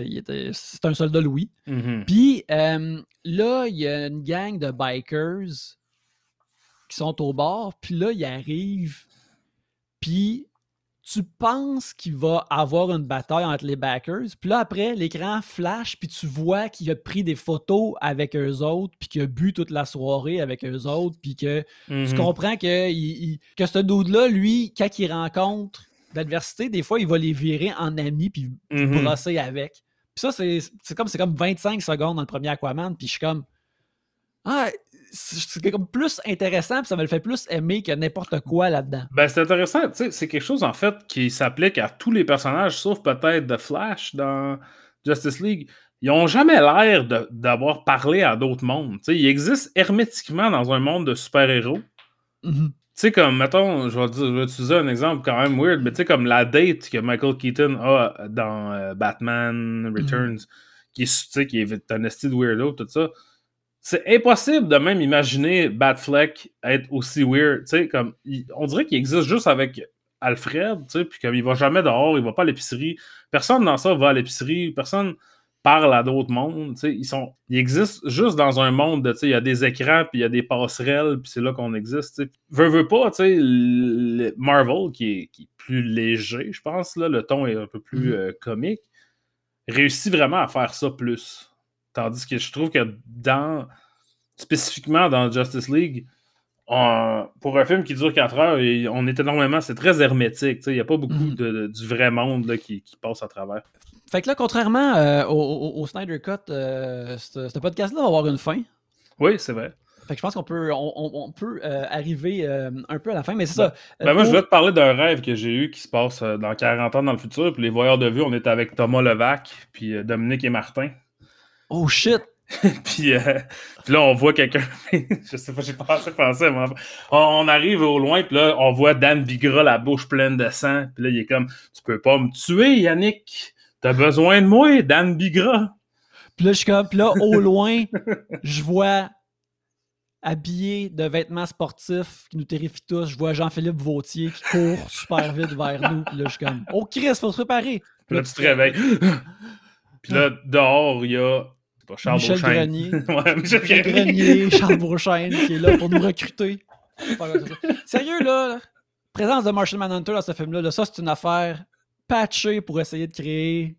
c'est un soldat Louis. Mhm. Puis euh, là, il y a une gang de bikers qui sont au bar. Puis là, il arrive. Puis tu penses qu'il va avoir une bataille entre les backers. Puis là, après, l'écran flash. Puis tu vois qu'il a pris des photos avec eux autres. Puis qu'il a bu toute la soirée avec eux autres. Puis que tu Mhm. comprends que, il- il- que ce dude-là, lui, quand il rencontre l'adversité, des fois, il va les virer en amis. Puis Mhm. brosser avec. Puis ça, c'est c'est comme, c'est comme 25 secondes dans le premier Aquaman, puis je suis comme. Ah, c'est comme plus intéressant, puis ça me le fait plus aimer que n'importe quoi là-dedans. Ben, c'est intéressant. Tu sais, c'est quelque chose, en fait, qui s'applique à tous les personnages, sauf peut-être The Flash dans Justice League. Ils ont jamais l'air d'avoir parlé à d'autres mondes. Ils existent hermétiquement dans un monde de super-héros. Mhm. Tu sais, comme, mettons, je vais, dire- je vais utiliser un exemple quand même weird, mais tu sais, comme la date que Michael Keaton a dans euh, Batman Returns, qui, est, qui est un esti de weirdo, tout ça. C'est impossible de même imaginer Batfleck être aussi weird. Tu sais, comme, il- on dirait qu'il existe juste avec Alfred, tu sais, puis comme il va jamais dehors, il va pas à l'épicerie. Personne dans ça va à l'épicerie, personne parle à d'autres mondes, tu sais, ils sont ils existent juste dans un monde de tu sais il y a des écrans puis il y a des passerelles puis c'est là qu'on existe. Veux veux pas, tu sais le- Marvel qui est, qui est plus léger, je pense là, le ton est un peu plus Mhm. euh, comique, réussit vraiment à faire ça plus. Tandis que je trouve que dans spécifiquement dans Justice League on- pour un film qui dure 4 heures, on est énormément, c'est très hermétique. Il n'y a pas beaucoup Mhm. de, de- du vrai monde là, qui, qui passe à travers. Fait que là, contrairement euh, au, au- Snyder Cut, euh, ce ce podcast-là va avoir une fin. Oui, c'est vrai. Fait que je pense qu'on peut, on, peut euh, arriver euh, un peu à la fin, mais c'est Ben- ça. Ben Euh, moi, je vais te parler d'un rêve que j'ai eu qui se passe dans 40 ans dans le futur. Puis les voyeurs de vue, on était avec Thomas Levac, puis Dominique et Martin. Oh shit! [laughs] puis, euh, puis, là, on voit quelqu'un. [laughs] je sais pas, j'ai pas assez pensé. On, on, arrive au loin, puis là, on voit Dan Bigra, la bouche pleine de sang. Puis là, il est comme Tu peux pas me tuer, Yannick. T'as besoin de moi, Dan Bigra. Puis là, je suis comme, puis là, au [laughs] loin, je vois habillé de vêtements sportifs qui nous terrifient tous. Je vois Jean-Philippe Vautier qui court super vite vers nous. Puis là, je suis comme, oh Chris, faut se préparer. Puis là, tu te réveilles. Puis là, dehors, il y a pas Charles Michel Grenier. [laughs] ouais, Michel, Grenier, Charles Beauchesne qui est là pour nous recruter. Sérieux, là, présence de Marshall Manhunter dans ce film-là, là, ça, c'est une affaire patchée pour essayer de créer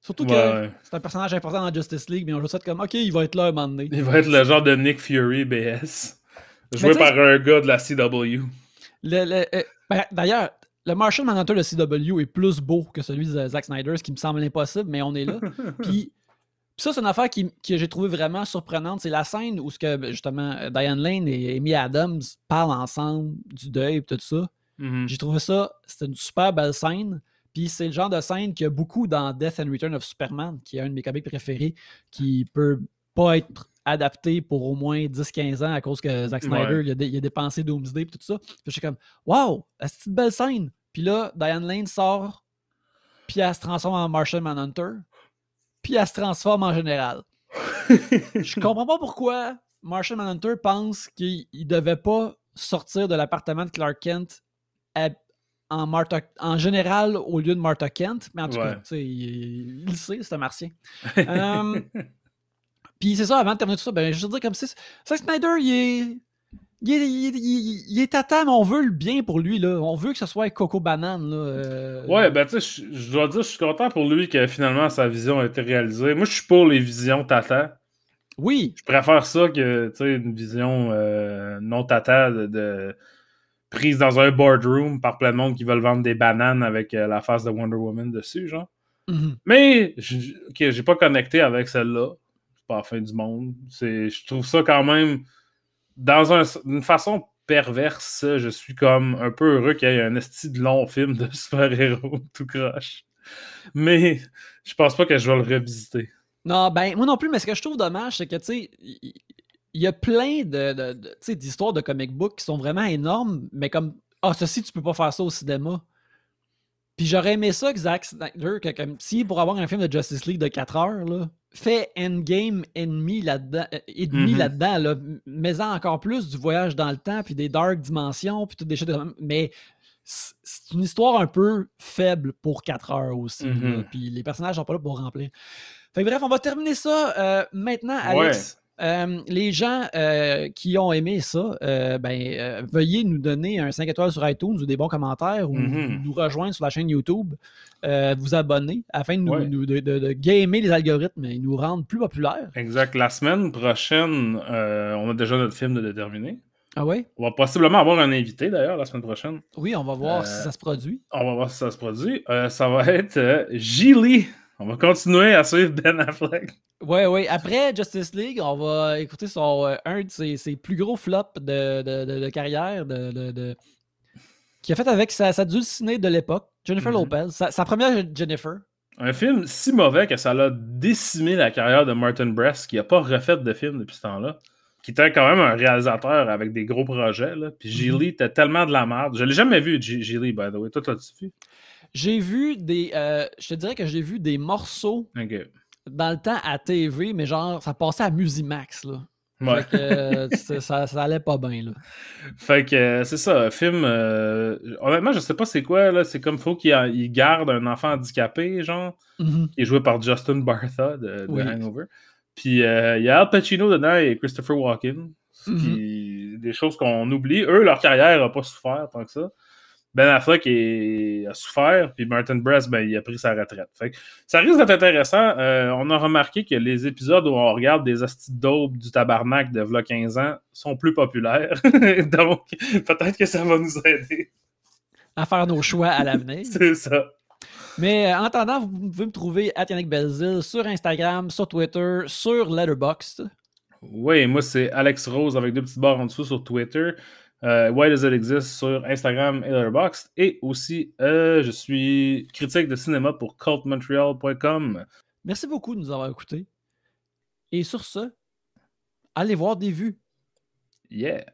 Surtout que c'est un personnage important dans Justice League, mais on joue ça comme OK, il va être là un moment donné. Il va être le genre de Nick Fury BS. Joué par un gars de la CW. Euh, ben, d'ailleurs, le Martian Manhunter de CW est plus beau que celui de Zack Snyder, ce qui me semble impossible, mais on est là. [laughs] Puis ça, c'est une affaire qui, que j'ai trouvé vraiment surprenante. C'est la scène où ce que, ben, justement Diane Lane et Amy Adams parlent ensemble du deuil et tout ça. Mm-hmm. J'ai trouvé ça, c'était une super belle scène. Puis c'est le genre de scène qu'il y a beaucoup dans Death and Return of Superman, qui est un de mes comics préférés, qui peut pas être adapté pour au moins 10-15 ans à cause que Zack Snyder il, a dépensé Doomsday et tout ça. Puis je suis comme Wow, c'est une belle scène? Puis là, Diane Lane sort, puis elle se transforme en Martian Manhunter, puis elle se transforme en général. [laughs] je comprends pas pourquoi Martian Manhunter pense qu'il devait pas sortir de l'appartement de Clark Kent en, en général au lieu de Martha Kent, mais en tout cas, il, il, sait, c'est un martien. [laughs] Euh, puis c'est ça, avant de terminer tout ça, ben, je veux dire comme si Zack Snyder, il est. Il est, il, est, mais on veut le bien pour lui. Là. On veut que ce soit Coco Banane. Là, euh. Ouais, ben tu sais, je dois dire, je suis content pour lui que finalement sa vision a été réalisée. Moi, je suis pour les visions tata. Oui. Je préfère ça que une vision euh, non tata de prise dans un boardroom par plein de monde qui veulent vendre des bananes avec euh, la face de Wonder Woman dessus, genre. Mm-hmm. Mais, j'ai pas connecté avec celle-là. C'est pas la fin du monde. Je trouve ça quand même, dans une façon perverse, je suis comme un peu heureux qu'il y ait un esti de long film de [laughs] super-héros tout croche. Mais, je pense pas que je vais le revisiter. Non, ben, moi non plus, mais ce que je trouve dommage, c'est que, tu sais, il y a plein de, d'histoires de, comic book qui sont vraiment énormes, mais comme Ah, ceci, tu peux pas faire ça au cinéma. Puis j'aurais aimé ça que Zack Snyder, que, comme si pour avoir un film de Justice League de 4 heures, là, fait Endgame ennemi là-dedans, euh, mm-hmm. là-dedans, là, mais encore plus du voyage dans le temps, puis des dark dimensions, puis toutes des choses de... Mais c'est une histoire un peu faible pour 4 heures aussi. Mm-hmm. puis les personnages sont pas là pour remplir. Fait bref, on va terminer ça euh, maintenant, Alex. Euh, les gens euh, qui ont aimé ça, euh, ben, veuillez nous donner un 5 étoiles sur iTunes ou des bons commentaires ou mm-hmm. nous rejoindre sur la chaîne YouTube, vous abonner afin de, nous, de, gamer les algorithmes et nous rendre plus populaires. Exact. La semaine prochaine, on a déjà notre film de déterminer. Ah oui? On va possiblement avoir un invité d'ailleurs la semaine prochaine. Oui, on va voir si ça se produit. On va voir si ça se produit. ça va être Gilly. On va continuer à suivre Ben Affleck. Oui, oui. Après Justice League, on va écouter son, euh, un de ses, plus gros flops de, de, carrière de, qui a fait avec sa, sa dulcinée de l'époque, Jennifer mm-hmm. Lopez. Sa, première Jennifer. Un film si mauvais que ça a décimé la carrière de Martin Brest, qui n'a pas refait de film depuis ce temps-là. Qui était quand même un réalisateur avec des gros projets. Là. Puis mm-hmm. Gilly était tellement de la merde. Je l'ai jamais vu, Gilly, by the way. Toi, l'as-tu vu? J'ai vu des. Euh, je te dirais que j'ai vu des morceaux dans le temps à TV, mais genre, ça passait à Musimax, là. Ouais. Fait que, euh, [laughs] ça, ça, allait pas bien, là. Fait que euh, c'est ça, un film. honnêtement, je sais pas c'est quoi, là. C'est comme faut qu'il garde un enfant handicapé, genre, mm-hmm. qui est joué par Justin Bartha de, Hangover. Puis il y a Al Pacino dedans et Christopher Walken. Mm-hmm. Des choses qu'on oublie. Eux, leur carrière n'a pas souffert tant que ça. Ben Affleck a souffert, puis Martin Brest, ben, il a pris sa retraite. ça risque d'être intéressant. Euh, on a remarqué que les épisodes où on regarde des hosties d'aube du tabarnak de v'là 15 ans sont plus populaires. [laughs] Donc, peut-être que ça va nous aider. À faire nos choix à l'avenir. [laughs] C'est ça. Mais euh, en attendant, vous pouvez me trouver à Yannick Belzil sur Instagram, sur Twitter, sur Letterboxd. Oui, moi c'est Alex Rose avec deux petites barres en dessous sur Twitter. Euh, Why Does It Exist sur Instagram et Letterboxd. Et aussi, euh, je suis critique de cinéma pour cultmontreal.com. Merci beaucoup de nous avoir écoutés. Et sur ce, allez voir des vues. Yeah.